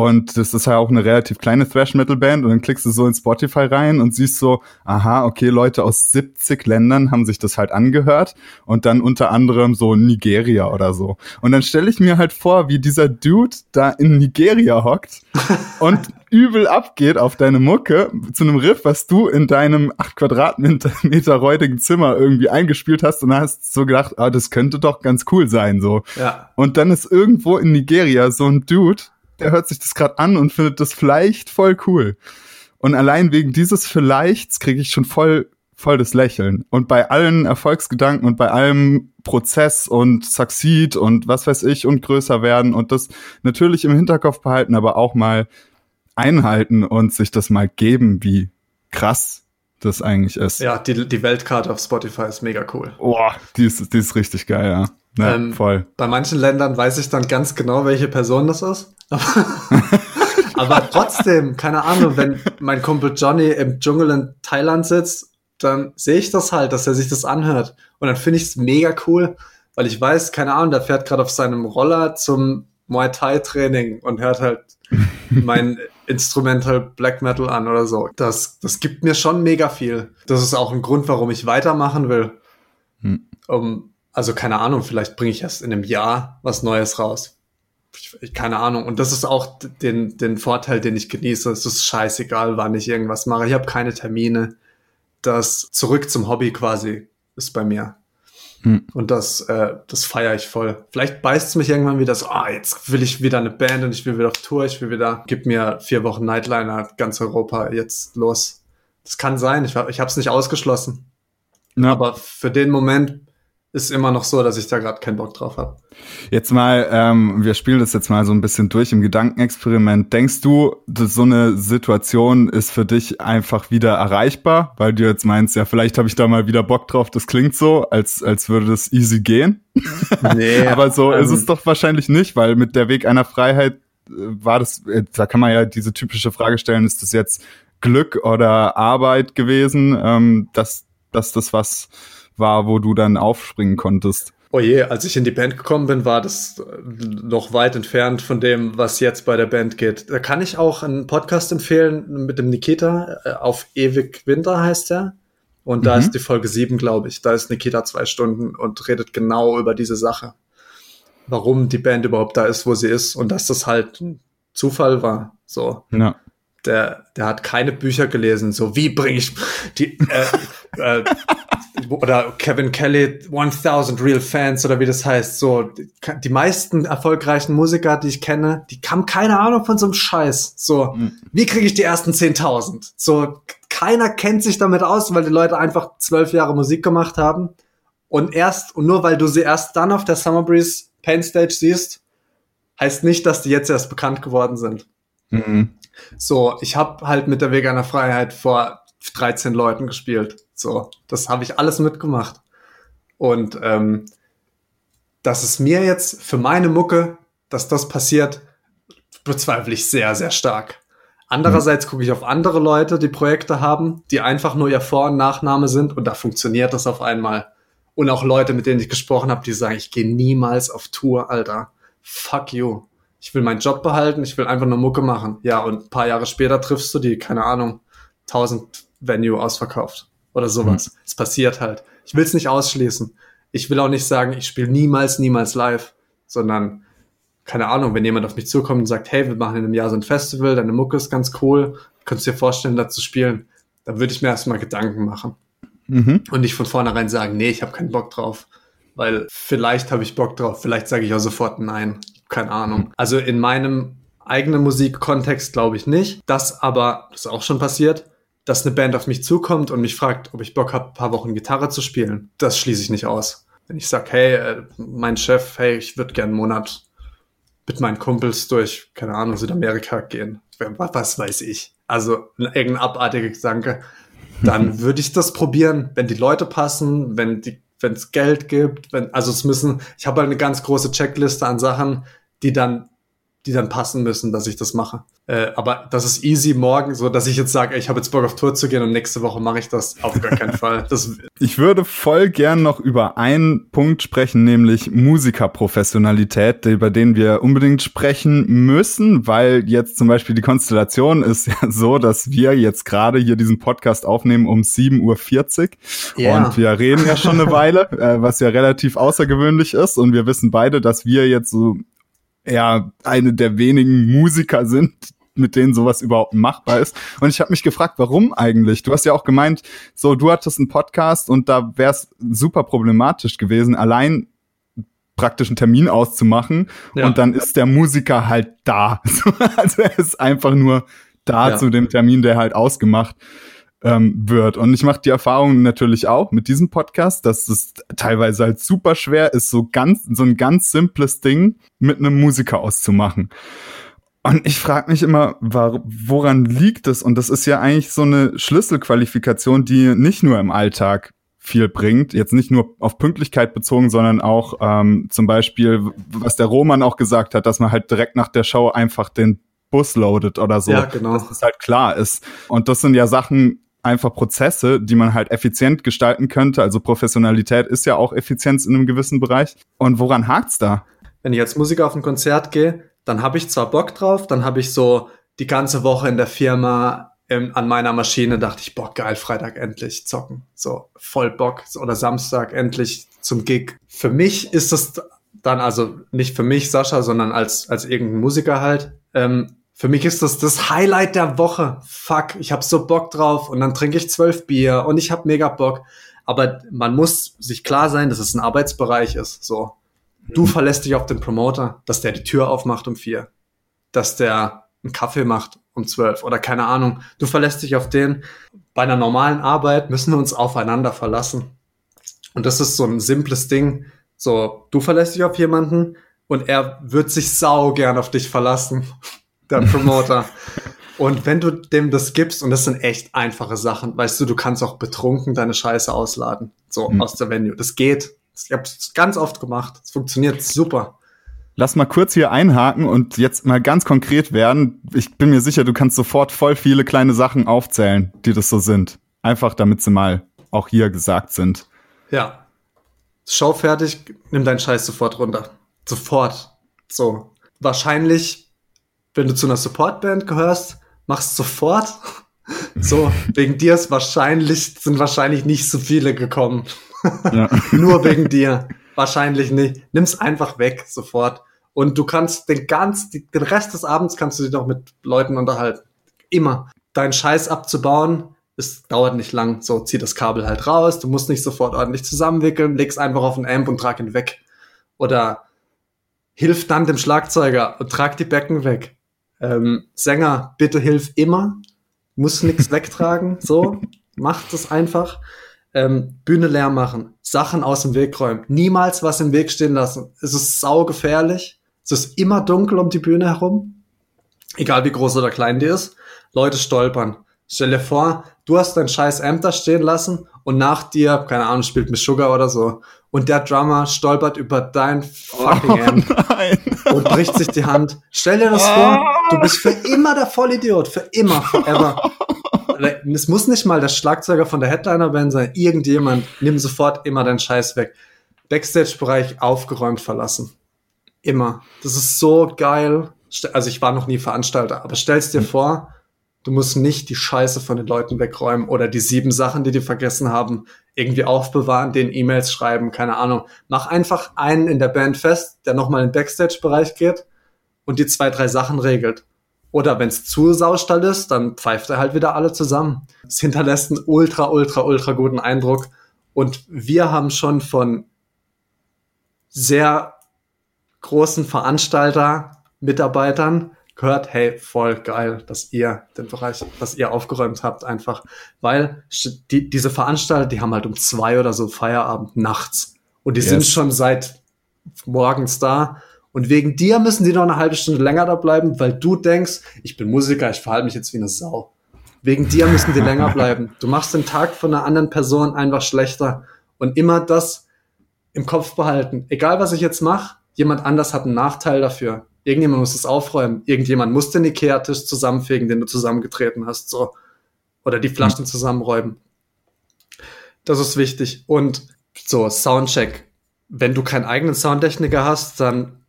Und das ist ja auch eine relativ kleine Thrash-Metal-Band und dann klickst du so in Spotify rein und siehst so, aha, okay, Leute aus 70 Ländern haben sich das halt angehört und dann unter anderem so Nigeria oder so. Und dann stelle ich mir halt vor, wie dieser Dude da in Nigeria hockt und übel abgeht auf deine Mucke zu einem Riff, was du in deinem 8 Quadratmeter räudigen Zimmer irgendwie eingespielt hast und hast so gedacht, ah, das könnte doch ganz cool sein, so. Ja. Und dann ist irgendwo in Nigeria so ein Dude, der hört sich das gerade an und findet das vielleicht voll cool. Und allein wegen dieses Vielleichts kriege ich schon voll, voll das Lächeln. Und bei allen Erfolgsgedanken und bei allem Prozess und Succeed und was weiß ich und größer werden und das natürlich im Hinterkopf behalten, aber auch mal einhalten und sich das mal geben, wie krass das eigentlich ist. Ja, die, die Weltkarte auf Spotify ist mega cool. Boah, die ist, die ist richtig geil, ja. Ja, ähm, voll. Bei manchen Ländern weiß ich dann ganz genau, welche Person das ist. Aber trotzdem, keine Ahnung, wenn mein Kumpel Johnny im Dschungel in Thailand sitzt, dann sehe ich das halt, dass er sich das anhört. Und dann finde ich es mega cool, weil ich weiß, keine Ahnung, der fährt gerade auf seinem Roller zum Muay Thai Training und hört halt mein Instrumental Black Metal an oder so. Das, das gibt mir schon mega viel. Das ist auch ein Grund, warum ich weitermachen will. Hm. Um also keine Ahnung, vielleicht bringe ich erst in einem Jahr was Neues raus. Ich, keine Ahnung. Und das ist auch den, den Vorteil, den ich genieße. Es ist scheißegal, wann ich irgendwas mache. Ich habe keine Termine. Das zurück zum Hobby quasi ist bei mir. Hm. Und das, äh, das feiere ich voll. Vielleicht beißt es mich irgendwann wieder so, ah, jetzt will ich wieder eine Band und ich will wieder auf Tour, ich will wieder, gib mir vier Wochen Nightliner, ganz Europa, jetzt los. Das kann sein, ich, ich habe es nicht ausgeschlossen. Ja. Aber für den Moment ist immer noch so, dass ich da gerade keinen Bock drauf habe. Jetzt mal, ähm, wir spielen das jetzt mal so ein bisschen durch im Gedankenexperiment. Denkst du, dass so eine Situation ist für dich einfach wieder erreichbar, weil du jetzt meinst, ja, vielleicht habe ich da mal wieder Bock drauf. Das klingt so, als als würde das easy gehen. Nee, aber so ähm, ist es doch wahrscheinlich nicht, weil mit der Weg einer Freiheit äh, war das, äh, da kann man ja diese typische Frage stellen: Ist das jetzt Glück oder Arbeit gewesen, ähm, dass dass das was war, wo du dann aufspringen konntest? Oh je, als ich in die Band gekommen bin, war das noch weit entfernt von dem, was jetzt bei der Band geht. Da kann ich auch einen Podcast empfehlen mit dem Nikita. Äh, auf Ewig Winter heißt er. Und da mhm. ist die Folge 7, glaube ich. Da ist Nikita zwei Stunden und redet genau über diese Sache. Warum die Band überhaupt da ist, wo sie ist und dass das halt ein Zufall war. So. Ja. Der, der hat keine Bücher gelesen, so wie bringe ich die äh, äh, oder Kevin Kelly 1000 Real Fans oder wie das heißt. So die, meisten erfolgreichen Musiker, die ich kenne, die haben keine Ahnung von so einem Scheiß. So mhm. wie kriege ich die ersten 10.000? So keiner kennt sich damit aus, weil die Leute einfach zwölf Jahre Musik gemacht haben. Und erst, und nur weil du sie erst dann auf der Summer Breeze Pain Stage siehst, heißt nicht, dass die jetzt erst bekannt geworden sind. Mhm. So, ich habe halt mit der Veganer Freiheit vor 13 Leuten gespielt. So, das habe ich alles mitgemacht. Und ähm, dass es mir jetzt für meine Mucke, dass das passiert, bezweifle ich sehr, sehr stark. Andererseits gucke ich auf andere Leute, die Projekte haben, die einfach nur ihr Vor- und Nachname sind und da funktioniert das auf einmal. Und auch Leute, mit denen ich gesprochen habe, die sagen, ich gehe niemals auf Tour, Alter. Fuck you. Ich will meinen Job behalten, ich will einfach nur Mucke machen. Ja, und ein paar Jahre später triffst du die, keine Ahnung, 1000 Venue ausverkauft oder sowas. Mhm. Es passiert halt. Ich will es nicht ausschließen. Ich will auch nicht sagen, ich spiele niemals, niemals live, sondern keine Ahnung, wenn jemand auf mich zukommt und sagt, hey, wir machen in einem Jahr so ein Festival, deine Mucke ist ganz cool, könntest du dir vorstellen, da zu spielen, dann würde ich mir erstmal Gedanken machen. Mhm. Und nicht von vornherein sagen, nee, ich habe keinen Bock drauf. Weil vielleicht habe ich Bock drauf, vielleicht sage ich auch sofort nein. Keine Ahnung. Mhm. Also in meinem eigenen Musikkontext glaube ich nicht. Das aber, das ist auch schon passiert, dass eine Band auf mich zukommt und mich fragt, ob ich Bock habe, ein paar Wochen Gitarre zu spielen. Das schließe ich nicht aus. Wenn ich sage, hey, äh, mein Chef, hey, ich würde gerne einen Monat mit meinen Kumpels durch, keine Ahnung, Südamerika gehen. Was weiß ich. Also irgendein abartiger Gedanke. Dann würde ich das probieren, wenn die Leute passen, wenn die, wenn es Geld gibt, wenn, also es müssen, ich habe halt eine ganz große Checkliste an Sachen, die dann, die dann passen müssen, dass ich das mache. Äh, aber das ist easy morgen, so dass ich jetzt sage, ich habe jetzt Bock auf Tour zu gehen und nächste Woche mache ich das auf gar keinen Fall. Das ich würde voll gern noch über einen Punkt sprechen, nämlich Musikerprofessionalität, über den wir unbedingt sprechen müssen, weil jetzt zum Beispiel die Konstellation ist ja so, dass wir jetzt gerade hier diesen Podcast aufnehmen um 7.40 Uhr yeah. und wir reden ja schon eine Weile, äh, was ja relativ außergewöhnlich ist und wir wissen beide, dass wir jetzt so ja eine der wenigen Musiker sind, mit denen sowas überhaupt machbar ist. Und ich habe mich gefragt, warum eigentlich? Du hast ja auch gemeint, so du hattest einen Podcast und da wäre es super problematisch gewesen, allein praktischen Termin auszumachen ja. und dann ist der Musiker halt da. also er ist einfach nur da ja. zu dem Termin, der halt ausgemacht ähm, wird. Und ich mache die Erfahrung natürlich auch mit diesem Podcast, dass es teilweise halt super schwer ist, so ganz so ein ganz simples Ding mit einem Musiker auszumachen. Und ich frage mich immer, woran liegt es? Und das ist ja eigentlich so eine Schlüsselqualifikation, die nicht nur im Alltag viel bringt, jetzt nicht nur auf Pünktlichkeit bezogen, sondern auch ähm, zum Beispiel, was der Roman auch gesagt hat, dass man halt direkt nach der Show einfach den Bus loadet oder so, ja, genau. dass das halt klar ist. Und das sind ja Sachen, einfach Prozesse, die man halt effizient gestalten könnte. Also Professionalität ist ja auch Effizienz in einem gewissen Bereich. Und woran hakt's da? Wenn ich als Musiker auf ein Konzert gehe, dann habe ich zwar Bock drauf, dann habe ich so die ganze Woche in der Firma ähm, an meiner Maschine dachte ich, boah, geil, Freitag endlich zocken. So, voll Bock. Oder Samstag endlich zum Gig. Für mich ist das dann, also nicht für mich, Sascha, sondern als, als irgendein Musiker halt, ähm, für mich ist das das Highlight der Woche. Fuck, ich hab so Bock drauf und dann trinke ich zwölf Bier und ich hab mega Bock. Aber man muss sich klar sein, dass es ein Arbeitsbereich ist. So, Du verlässt dich auf den Promoter, dass der die Tür aufmacht um vier, dass der einen Kaffee macht um zwölf oder keine Ahnung. Du verlässt dich auf den. Bei einer normalen Arbeit müssen wir uns aufeinander verlassen. Und das ist so ein simples Ding. So, du verlässt dich auf jemanden und er wird sich sau gern auf dich verlassen, der Promoter. und wenn du dem das gibst, und das sind echt einfache Sachen, weißt du, du kannst auch betrunken deine Scheiße ausladen, so mhm. aus der Venue. Das geht. Ich habe es ganz oft gemacht. Es funktioniert super. Lass mal kurz hier einhaken und jetzt mal ganz konkret werden. Ich bin mir sicher, du kannst sofort voll viele kleine Sachen aufzählen, die das so sind. Einfach damit sie mal auch hier gesagt sind. Ja. Show fertig, nimm deinen Scheiß sofort runter. Sofort. So. Wahrscheinlich, wenn du zu einer Supportband gehörst, machst sofort. So, wegen dir ist wahrscheinlich, sind wahrscheinlich nicht so viele gekommen. Ja. Nur wegen dir. Wahrscheinlich nicht. Nimm's einfach weg, sofort. Und du kannst den ganzen, den Rest des Abends kannst du dich noch mit Leuten unterhalten. Immer. Deinen Scheiß abzubauen, es dauert nicht lang. So, zieh das Kabel halt raus. Du musst nicht sofort ordentlich zusammenwickeln. Leg's einfach auf den Amp und trag ihn weg. Oder hilf dann dem Schlagzeuger und trag die Becken weg. Ähm, Sänger, bitte hilf immer. Muss nichts wegtragen. So, macht es einfach. Ähm, Bühne leer machen, Sachen aus dem Weg räumen, niemals was im Weg stehen lassen. Es ist saugefährlich. Es ist immer dunkel um die Bühne herum. Egal wie groß oder klein die ist. Leute stolpern. Stell dir vor, du hast dein scheiß Amp da stehen lassen und nach dir, keine Ahnung, spielt mit Sugar oder so. Und der Drummer stolpert über dein fucking oh, nein. und bricht sich die Hand. Stell dir das vor, du bist für immer der Vollidiot. Für immer, forever. Es muss nicht mal der Schlagzeuger von der Headliner-Band sein. Irgendjemand, nimm sofort immer deinen Scheiß weg. Backstage-Bereich aufgeräumt verlassen. Immer. Das ist so geil. Also ich war noch nie Veranstalter, aber stell's dir hm. vor, du musst nicht die Scheiße von den Leuten wegräumen oder die sieben Sachen, die die vergessen haben, irgendwie aufbewahren, den E-Mails schreiben, keine Ahnung. Mach einfach einen in der Band fest, der nochmal in den Backstage-Bereich geht und die zwei, drei Sachen regelt. Oder wenn es zu Saustall ist, dann pfeift er halt wieder alle zusammen. Es hinterlässt einen ultra, ultra, ultra guten Eindruck. Und wir haben schon von sehr großen Veranstalter, Mitarbeitern gehört, hey, voll geil, dass ihr den Bereich, dass ihr aufgeräumt habt einfach. Weil die, diese Veranstalter, die haben halt um zwei oder so Feierabend nachts. Und die yes. sind schon seit morgens da. Und wegen dir müssen die noch eine halbe Stunde länger da bleiben, weil du denkst, ich bin Musiker, ich verhalte mich jetzt wie eine Sau. Wegen dir müssen die länger bleiben. Du machst den Tag von einer anderen Person einfach schlechter. Und immer das im Kopf behalten. Egal was ich jetzt mache, jemand anders hat einen Nachteil dafür. Irgendjemand muss es aufräumen. Irgendjemand muss den Ikea-Tisch zusammenfegen, den du zusammengetreten hast, so. Oder die Flaschen mhm. zusammenräumen. Das ist wichtig. Und so, Soundcheck. Wenn du keinen eigenen Soundtechniker hast, dann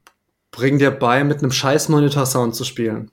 bring dir bei, mit einem scheiß Monitor-Sound zu spielen.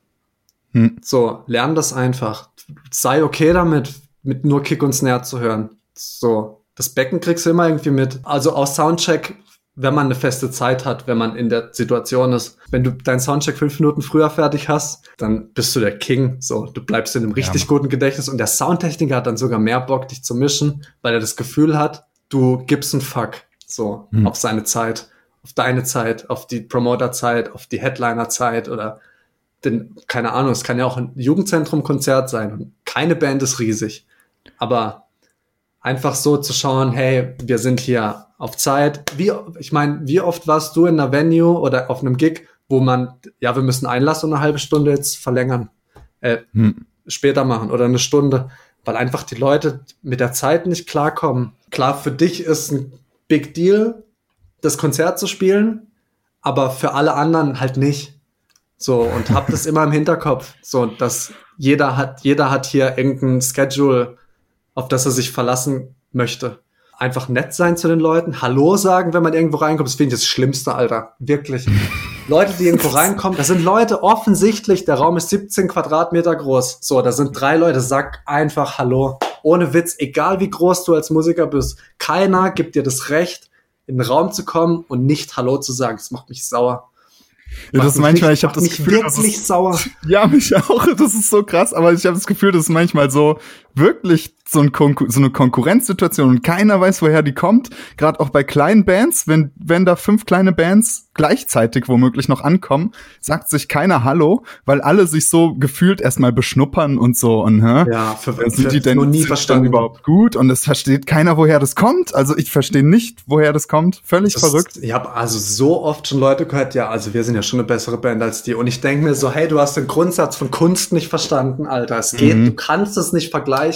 Hm. So, lern das einfach. Sei okay damit, mit nur Kick und Snare zu hören. So, das Becken kriegst du immer irgendwie mit. Also aus Soundcheck wenn man eine feste Zeit hat, wenn man in der Situation ist. Wenn du deinen Soundcheck fünf Minuten früher fertig hast, dann bist du der King. So, du bleibst in einem richtig ja, guten Gedächtnis und der Soundtechniker hat dann sogar mehr Bock, dich zu mischen, weil er das Gefühl hat, du gibst einen Fuck. So, mhm. auf seine Zeit, auf deine Zeit, auf die Promoter-Zeit, auf die Headliner-Zeit oder den, keine Ahnung, es kann ja auch ein Jugendzentrum-Konzert sein und keine Band ist riesig. Aber einfach so zu schauen, hey, wir sind hier auf Zeit. Wie, ich meine, wie oft warst du in einer Venue oder auf einem Gig, wo man, ja, wir müssen Einlass und eine halbe Stunde jetzt verlängern, äh, hm. später machen oder eine Stunde, weil einfach die Leute mit der Zeit nicht klarkommen. Klar, für dich ist ein Big Deal, das Konzert zu spielen, aber für alle anderen halt nicht. So, und hab das immer im Hinterkopf, so, dass jeder hat, jeder hat hier irgendein Schedule, auf das er sich verlassen möchte einfach nett sein zu den Leuten, Hallo sagen, wenn man irgendwo reinkommt. Das finde ich das Schlimmste, Alter. Wirklich. Leute, die irgendwo reinkommen, das sind Leute offensichtlich, der Raum ist 17 Quadratmeter groß. So, da sind drei Leute, sag einfach Hallo. Ohne Witz, egal wie groß du als Musiker bist, keiner gibt dir das Recht, in den Raum zu kommen und nicht Hallo zu sagen. Das macht mich sauer. Ja, das manchmal, ich habe das Gefühl, wirklich ist, sauer. Ja, mich auch. Das ist so krass, aber ich habe das Gefühl, das ist manchmal so wirklich so, ein so eine Konkurrenzsituation und keiner weiß, woher die kommt. Gerade auch bei kleinen Bands, wenn, wenn da fünf kleine Bands gleichzeitig womöglich noch ankommen, sagt sich keiner Hallo, weil alle sich so gefühlt erstmal beschnuppern und so. Und hä? ja, für, für, sind die denn, nie verstanden überhaupt gut? Und es versteht keiner, woher das kommt. Also ich verstehe nicht, woher das kommt. Völlig das verrückt. Ich habe also so oft schon Leute gehört, ja, also wir sind ja schon eine bessere Band als die. Und ich denke mir so, hey, du hast den Grundsatz von Kunst nicht verstanden, Alter. Es geht, mhm. du kannst es nicht vergleichen.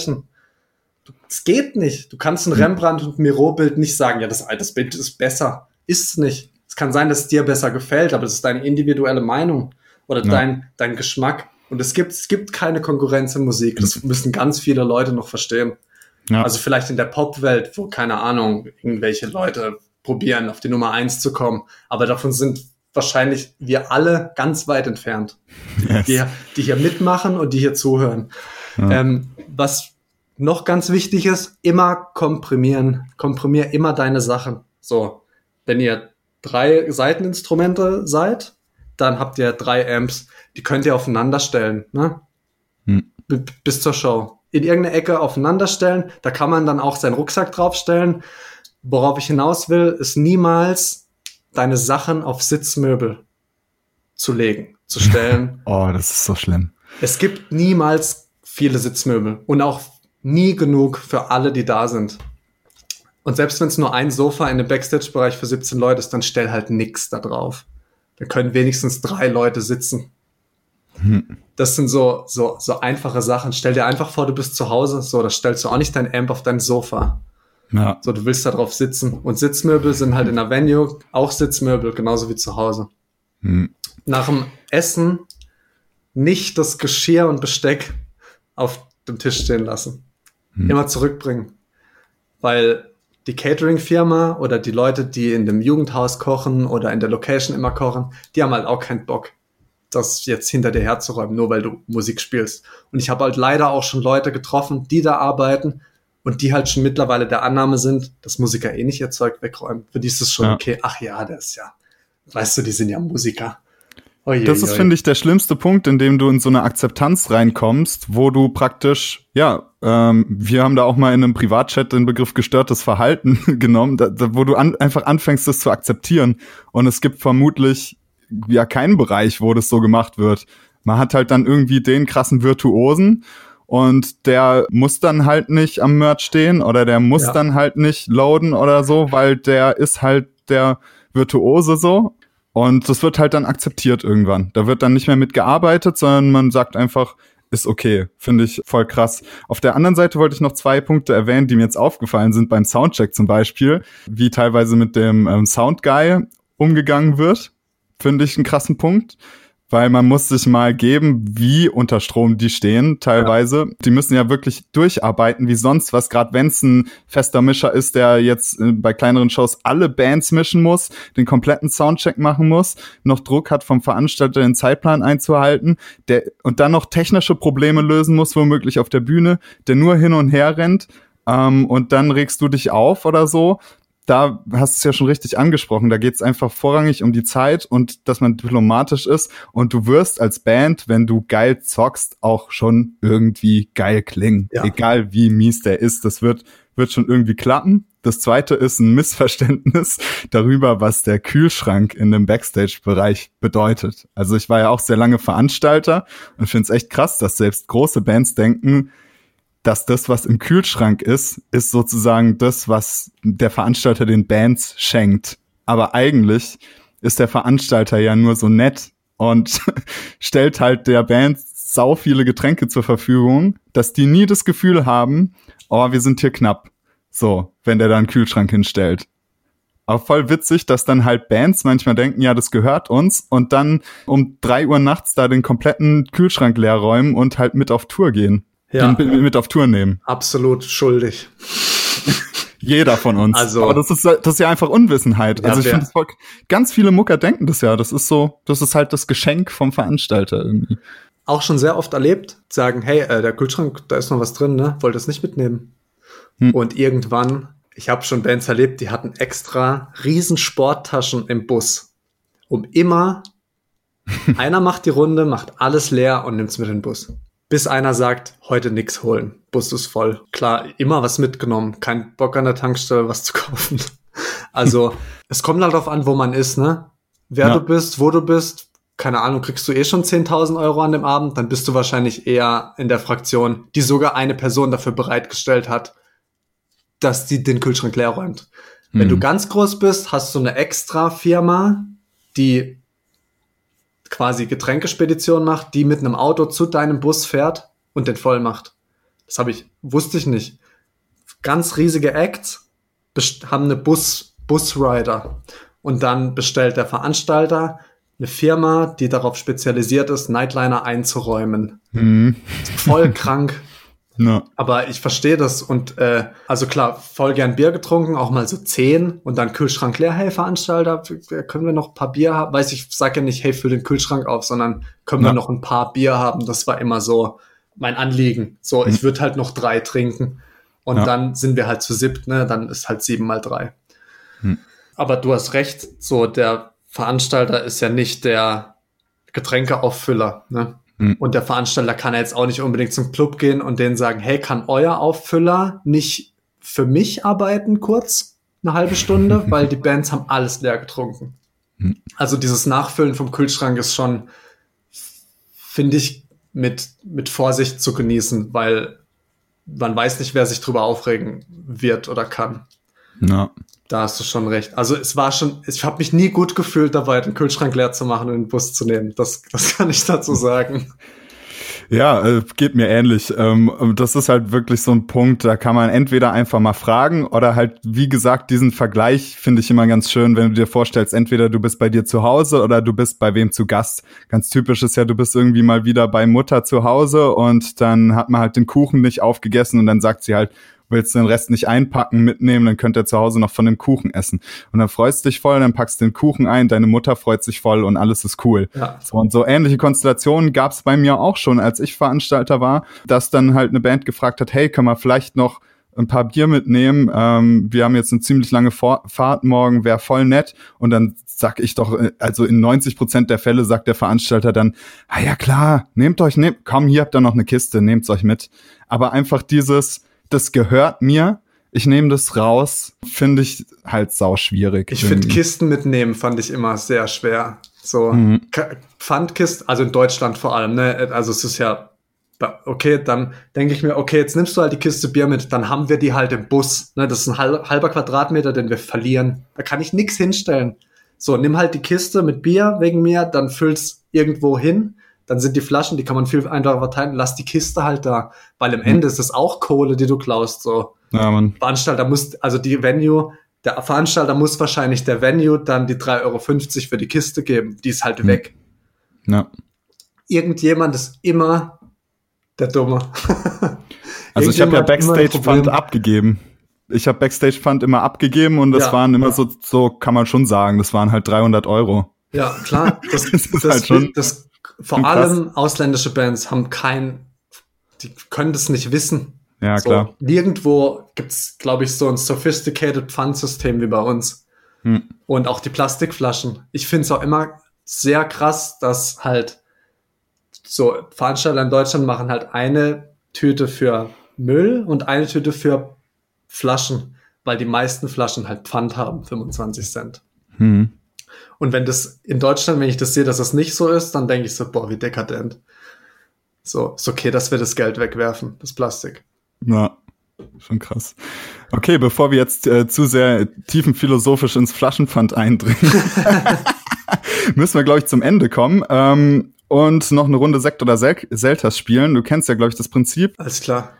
Es geht nicht. Du kannst ein hm. Rembrandt und Miro-Bild nicht sagen, ja, das, das Bild ist besser. Ist es nicht. Es kann sein, dass es dir besser gefällt, aber es ist deine individuelle Meinung oder ja. dein, dein Geschmack. Und es gibt, es gibt keine Konkurrenz in Musik. Das hm. müssen ganz viele Leute noch verstehen. Ja. Also vielleicht in der Popwelt, wo, keine Ahnung, irgendwelche Leute probieren, auf die Nummer eins zu kommen. Aber davon sind wahrscheinlich wir alle ganz weit entfernt, yes. die, die, hier mitmachen und die hier zuhören. Ja. Ähm, was noch ganz wichtig ist, immer komprimieren. Komprimier immer deine Sachen. So, wenn ihr drei Seiteninstrumente seid, dann habt ihr drei Amps. Die könnt ihr aufeinander stellen, ne? Hm. Bis zur Show. In irgendeine Ecke aufeinander stellen. Da kann man dann auch seinen Rucksack draufstellen. Worauf ich hinaus will, ist niemals deine Sachen auf Sitzmöbel zu legen, zu stellen. oh, das ist so schlimm. Es gibt niemals viele Sitzmöbel und auch nie genug für alle, die da sind. Und selbst wenn es nur ein Sofa in dem Backstage-Bereich für 17 Leute ist, dann stell halt nix da drauf. Da können wenigstens drei Leute sitzen. Hm. Das sind so, so, so einfache Sachen. Stell dir einfach vor, du bist zu Hause, so, da stellst du auch nicht dein Amp auf dein Sofa. Ja. So, du willst da drauf sitzen. Und Sitzmöbel sind halt in der Venue auch Sitzmöbel, genauso wie zu Hause. Hm. Nach dem Essen nicht das Geschirr und Besteck auf dem Tisch stehen lassen. Hm. Immer zurückbringen. Weil die Catering-Firma oder die Leute, die in dem Jugendhaus kochen oder in der Location immer kochen, die haben halt auch keinen Bock, das jetzt hinter dir herzuräumen, nur weil du Musik spielst. Und ich habe halt leider auch schon Leute getroffen, die da arbeiten und die halt schon mittlerweile der Annahme sind, dass Musiker eh nicht ihr Zeug wegräumen. Für die ist es schon ja. okay, ach ja, das ist ja, weißt du, die sind ja Musiker. Oje, das ist, finde ich, der schlimmste Punkt, in dem du in so eine Akzeptanz reinkommst, wo du praktisch, ja, ähm, wir haben da auch mal in einem Privatchat den Begriff gestörtes Verhalten genommen, da, da, wo du an, einfach anfängst, das zu akzeptieren. Und es gibt vermutlich ja keinen Bereich, wo das so gemacht wird. Man hat halt dann irgendwie den krassen Virtuosen und der muss dann halt nicht am Merch stehen oder der muss ja. dann halt nicht loaden oder so, weil der ist halt der Virtuose so und das wird halt dann akzeptiert irgendwann. Da wird dann nicht mehr mitgearbeitet, sondern man sagt einfach, ist okay. Finde ich voll krass. Auf der anderen Seite wollte ich noch zwei Punkte erwähnen, die mir jetzt aufgefallen sind beim Soundcheck zum Beispiel, wie teilweise mit dem ähm, Soundguy umgegangen wird. Finde ich einen krassen Punkt weil man muss sich mal geben, wie unter Strom die stehen teilweise. Ja. Die müssen ja wirklich durcharbeiten wie sonst was, gerade wenn es ein fester Mischer ist, der jetzt äh, bei kleineren Shows alle Bands mischen muss, den kompletten Soundcheck machen muss, noch Druck hat vom Veranstalter den Zeitplan einzuhalten, der und dann noch technische Probleme lösen muss, womöglich auf der Bühne, der nur hin und her rennt. Ähm, und dann regst du dich auf oder so da hast du es ja schon richtig angesprochen, da geht es einfach vorrangig um die Zeit und dass man diplomatisch ist und du wirst als Band, wenn du geil zockst, auch schon irgendwie geil klingen. Ja. Egal wie mies der ist, das wird, wird schon irgendwie klappen. Das zweite ist ein Missverständnis darüber, was der Kühlschrank in dem Backstage-Bereich bedeutet. Also ich war ja auch sehr lange Veranstalter und finde es echt krass, dass selbst große Bands denken, dass das, was im Kühlschrank ist, ist sozusagen das, was der Veranstalter den Bands schenkt. Aber eigentlich ist der Veranstalter ja nur so nett und stellt halt der Band sau viele Getränke zur Verfügung, dass die nie das Gefühl haben, oh, wir sind hier knapp. So, wenn der da einen Kühlschrank hinstellt. Aber voll witzig, dass dann halt Bands manchmal denken, ja, das gehört uns und dann um drei Uhr nachts da den kompletten Kühlschrank leer räumen und halt mit auf Tour gehen ja. den mit auf Tour nehmen. Absolut schuldig. Jeder von uns. Also, Aber das ist, das ist ja einfach Unwissenheit. Ja, also ich finde, ganz viele Mucker denken das ja. Das ist so, das ist halt das Geschenk vom Veranstalter irgendwie. Auch schon sehr oft erlebt, sagen, hey, äh, der Kühlschrank, da ist noch was drin, ne? Wollt das nicht mitnehmen? Hm. Und irgendwann, ich habe schon Bands erlebt, die hatten extra riesen Sporttaschen im Bus, um immer einer macht die Runde, macht alles leer und nimmt's mit in den Bus bis einer sagt, heute nix holen. Bus ist voll. Klar, immer was mitgenommen. Kein Bock an der Tankstelle was zu kaufen. Also, es kommt halt darauf an, wo man ist, ne? Wer ja. du bist, wo du bist. Keine Ahnung, kriegst du eh schon 10.000 Euro an dem Abend, dann bist du wahrscheinlich eher in der Fraktion, die sogar eine Person dafür bereitgestellt hat, dass die den Kühlschrank leer räumt. Mhm. Wenn du mhm. ganz groß bist, hast du eine extra Firma, die quasi Getränkespedition macht, die mit einem Auto zu deinem Bus fährt und den voll macht. Das habe ich, wusste ich nicht. Ganz riesige Acts haben eine Bus, Busrider. Und dann bestellt der Veranstalter eine Firma, die darauf spezialisiert ist, Nightliner einzuräumen. Mhm. Voll krank. Ja. Aber ich verstehe das und äh, also klar, voll gern Bier getrunken, auch mal so zehn und dann Kühlschrank leer, hey Veranstalter, können wir noch ein paar Bier haben? Weiß ich, sag ja nicht, hey, füll den Kühlschrank auf, sondern können ja. wir noch ein paar Bier haben? Das war immer so mein Anliegen. So, mhm. ich würde halt noch drei trinken und ja. dann sind wir halt zu siebt, ne? Dann ist halt sieben mal drei. Mhm. Aber du hast recht, so der Veranstalter ist ja nicht der Getränkeauffüller, ne? Mhm. Und der Veranstalter kann jetzt auch nicht unbedingt zum Club gehen und denen sagen, hey, kann euer Auffüller nicht für mich arbeiten kurz, eine halbe Stunde, weil die Bands haben alles leer getrunken. Mhm. Also dieses Nachfüllen vom Kühlschrank ist schon, finde ich, mit, mit Vorsicht zu genießen, weil man weiß nicht, wer sich drüber aufregen wird oder kann. Ja. Da hast du schon recht. Also es war schon, ich habe mich nie gut gefühlt dabei, den Kühlschrank leer zu machen und den Bus zu nehmen. Das, das kann ich dazu sagen. Ja, äh, geht mir ähnlich. Ähm, das ist halt wirklich so ein Punkt, da kann man entweder einfach mal fragen oder halt, wie gesagt, diesen Vergleich finde ich immer ganz schön, wenn du dir vorstellst, entweder du bist bei dir zu Hause oder du bist bei wem zu Gast. Ganz typisch ist ja, du bist irgendwie mal wieder bei Mutter zu Hause und dann hat man halt den Kuchen nicht aufgegessen und dann sagt sie halt, willst du den Rest nicht einpacken, mitnehmen, dann könnt ihr zu Hause noch von dem Kuchen essen. Und dann freust du dich voll, dann packst du den Kuchen ein, deine Mutter freut sich voll und alles ist cool. Ja. So, und so ähnliche Konstellationen gab es bei mir auch schon, als ich Veranstalter war, dass dann halt eine Band gefragt hat, hey, können wir vielleicht noch ein paar Bier mitnehmen. Ähm, wir haben jetzt eine ziemlich lange Vor Fahrt morgen, wäre voll nett. Und dann sag ich doch, äh, also in 90 Prozent der Fälle sagt der Veranstalter dann, ah ja klar, nehmt euch, nehmt, komm, hier habt ihr noch eine Kiste, nehmt's euch mit. Aber einfach dieses, das gehört mir. Ich nehme das raus, finde ich halt sau schwierig. Ich finde Kisten mitnehmen fand ich immer sehr schwer. So mhm. Pfandkisten, also in Deutschland vor allem, ne? Also es ist ja okay, dann denke ich mir, okay, jetzt nimmst du halt die Kiste Bier mit, dann haben wir die halt im Bus. Ne? Das ist ein halber Quadratmeter, den wir verlieren. Da kann ich nichts hinstellen. So, nimm halt die Kiste mit Bier wegen mir, dann füll's irgendwo hin dann sind die Flaschen, die kann man viel einfacher verteilen. Lass die Kiste halt da, weil am. Ende ist das auch Kohle, die du klaust. So. Ja, Mann. Veranstalter muss, also die Venue, der Veranstalter muss wahrscheinlich der Venue dann die 3,50 Euro für die Kiste geben. Die ist halt mhm. weg. Ja. Irgendjemand ist immer der Dumme. also ich habe ja Backstage Fund abgegeben. Ich habe Backstage Fund immer abgegeben und das ja, waren immer ja. so, so kann man schon sagen, das waren halt 300 Euro. Ja, klar. Das, das, das, halt schon das vor allem ausländische Bands haben kein, die können das nicht wissen. Ja, so, klar. Nirgendwo gibt's, glaube ich, so ein sophisticated Pfandsystem wie bei uns. Hm. Und auch die Plastikflaschen. Ich finde es auch immer sehr krass, dass halt so Veranstalter in Deutschland machen halt eine Tüte für Müll und eine Tüte für Flaschen, weil die meisten Flaschen halt Pfand haben, 25 Cent. Hm. Und wenn das in Deutschland, wenn ich das sehe, dass das nicht so ist, dann denke ich so, boah, wie dekadent. So, ist okay, dass wir das Geld wegwerfen, das Plastik. Ja, schon krass. Okay, bevor wir jetzt äh, zu sehr tiefenphilosophisch ins Flaschenpfand eindringen, müssen wir, glaube ich, zum Ende kommen. Ähm, und noch eine Runde Sekt oder Sel Selters spielen. Du kennst ja, glaube ich, das Prinzip. Alles klar.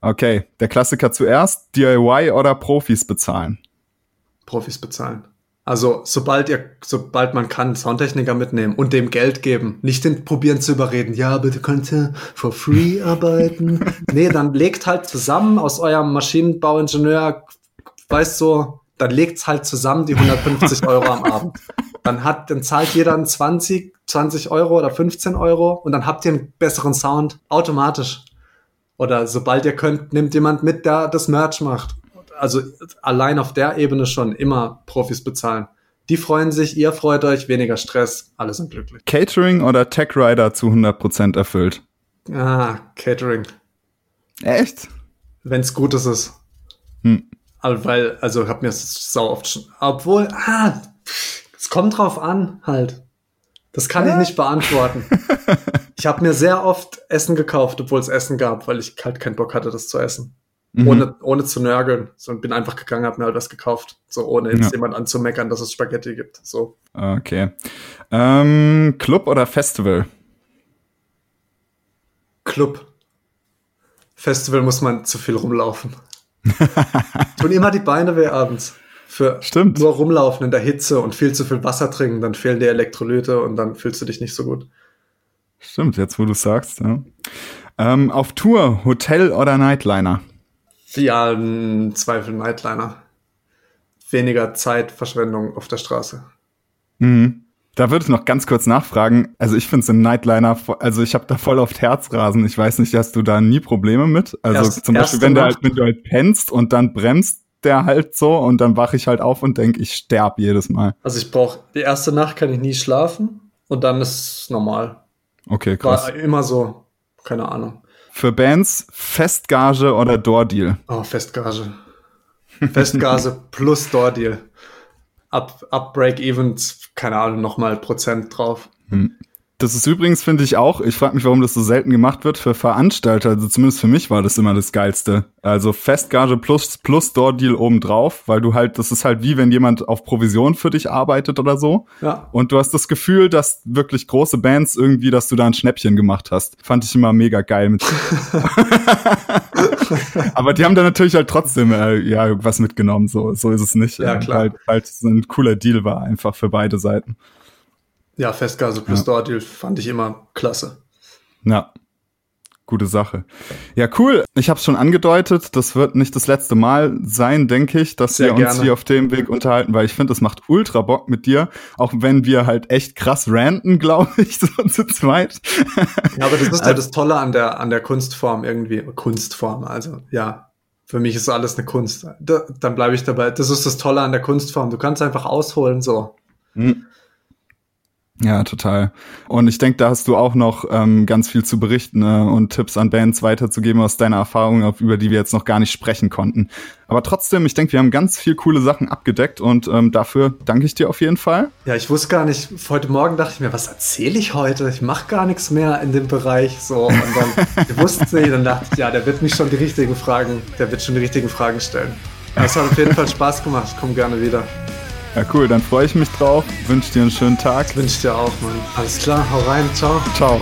Okay, der Klassiker zuerst. DIY oder Profis bezahlen? Profis bezahlen. Also sobald ihr, sobald man kann, Soundtechniker mitnehmen und dem Geld geben, nicht den probieren zu überreden, ja, bitte könnt ihr for free arbeiten. nee, dann legt halt zusammen aus eurem Maschinenbauingenieur, weißt du, dann legt's halt zusammen die 150 Euro am Abend. Dann hat, dann zahlt jeder einen 20, 20 Euro oder 15 Euro und dann habt ihr einen besseren Sound automatisch. Oder sobald ihr könnt, nimmt jemand mit, der das Merch macht also allein auf der Ebene schon immer Profis bezahlen. Die freuen sich, ihr freut euch, weniger Stress, alle sind glücklich. Catering oder Tech Rider zu 100% erfüllt? Ah, Catering. Echt? Wenn's gut ist, ist. Hm. Also, weil, also ich hab mir sau oft schon, obwohl, ah, es kommt drauf an, halt. Das kann ja. ich nicht beantworten. ich habe mir sehr oft Essen gekauft, obwohl es Essen gab, weil ich halt keinen Bock hatte, das zu essen mhm. ohne, ohne zu nörgeln. So, und bin einfach gegangen, habe mir halt was gekauft. So, ohne jetzt ja. jemand anzumeckern, dass es Spaghetti gibt. So. Okay. Ähm, Club oder Festival? Club. Festival muss man zu viel rumlaufen. Tun immer die Beine weh abends. Für Stimmt. nur rumlaufen in der Hitze und viel zu viel Wasser trinken, dann fehlen dir Elektrolyte und dann fühlst du dich nicht so gut. Stimmt, jetzt wo du sagst, ja. Ähm, auf Tour, Hotel oder Nightliner? Ja, im Zweifel Nightliner. Weniger Zeitverschwendung auf der Straße. Mhm. Da würde ich noch ganz kurz nachfragen. Also ich finde es im Nightliner, also ich habe da voll oft Herzrasen. Ich weiß nicht, hast du da nie Probleme mit? Also Erst, zum Beispiel, wenn du, halt, wenn du halt pennst und dann bremst der halt so und dann wache ich halt auf und denke, ich sterb jedes Mal. Also ich brauche, die erste Nacht kann ich nie schlafen und dann ist es normal. Okay, krass. War immer so, keine Ahnung. Für Bands Festgage oder Door-Deal? Oh, Festgage. Festgage plus Door-Deal. Ab, ab Break-Evens, keine Ahnung, nochmal Prozent drauf. Hm. Das ist übrigens, finde ich auch, ich frage mich, warum das so selten gemacht wird für Veranstalter. Also zumindest für mich war das immer das Geilste. Also Festgage plus, plus Door-Deal obendrauf, weil du halt, das ist halt wie wenn jemand auf Provision für dich arbeitet oder so. Ja. Und du hast das Gefühl, dass wirklich große Bands irgendwie, dass du da ein Schnäppchen gemacht hast. Fand ich immer mega geil mit. Aber die haben da natürlich halt trotzdem äh, ja was mitgenommen, so, so ist es nicht. Ja, klar. Halt, halt so ein cooler Deal war einfach für beide Seiten. Ja, Festgase plus ja. Door-Deal fand ich immer klasse. Ja, gute Sache. Ja, cool. Ich habe es schon angedeutet, das wird nicht das letzte Mal sein, denke ich, dass Sehr wir uns gerne. hier auf dem Weg unterhalten, weil ich finde, es macht ultra Bock mit dir, auch wenn wir halt echt krass ranten, glaube ich, so zu zweit. Ja, aber das ist halt das Tolle an der, an der Kunstform irgendwie. Kunstform, also ja. Für mich ist alles eine Kunst. Da, dann bleibe ich dabei. Das ist das Tolle an der Kunstform. Du kannst einfach ausholen, so. Mhm. Ja, total. Und ich denke, da hast du auch noch ähm, ganz viel zu berichten äh, und Tipps an Bands weiterzugeben aus deiner Erfahrung, über die wir jetzt noch gar nicht sprechen konnten. Aber trotzdem, ich denke, wir haben ganz viel coole Sachen abgedeckt und ähm, dafür danke ich dir auf jeden Fall. Ja, ich wusste gar nicht, heute Morgen dachte ich mir, was erzähle ich heute? Ich mache gar nichts mehr in dem Bereich. So, und dann wusste ich, dann dachte ich, ja, der wird mich schon die richtigen Fragen, der wird schon die richtigen Fragen stellen. Das hat auf jeden Fall Spaß gemacht. Ich komme gerne wieder. Ja, cool, dann freue ich mich drauf. Wünsche dir einen schönen Tag. Wünsche dir auch, Mann. Alles klar, hau rein, ciao. Ciao.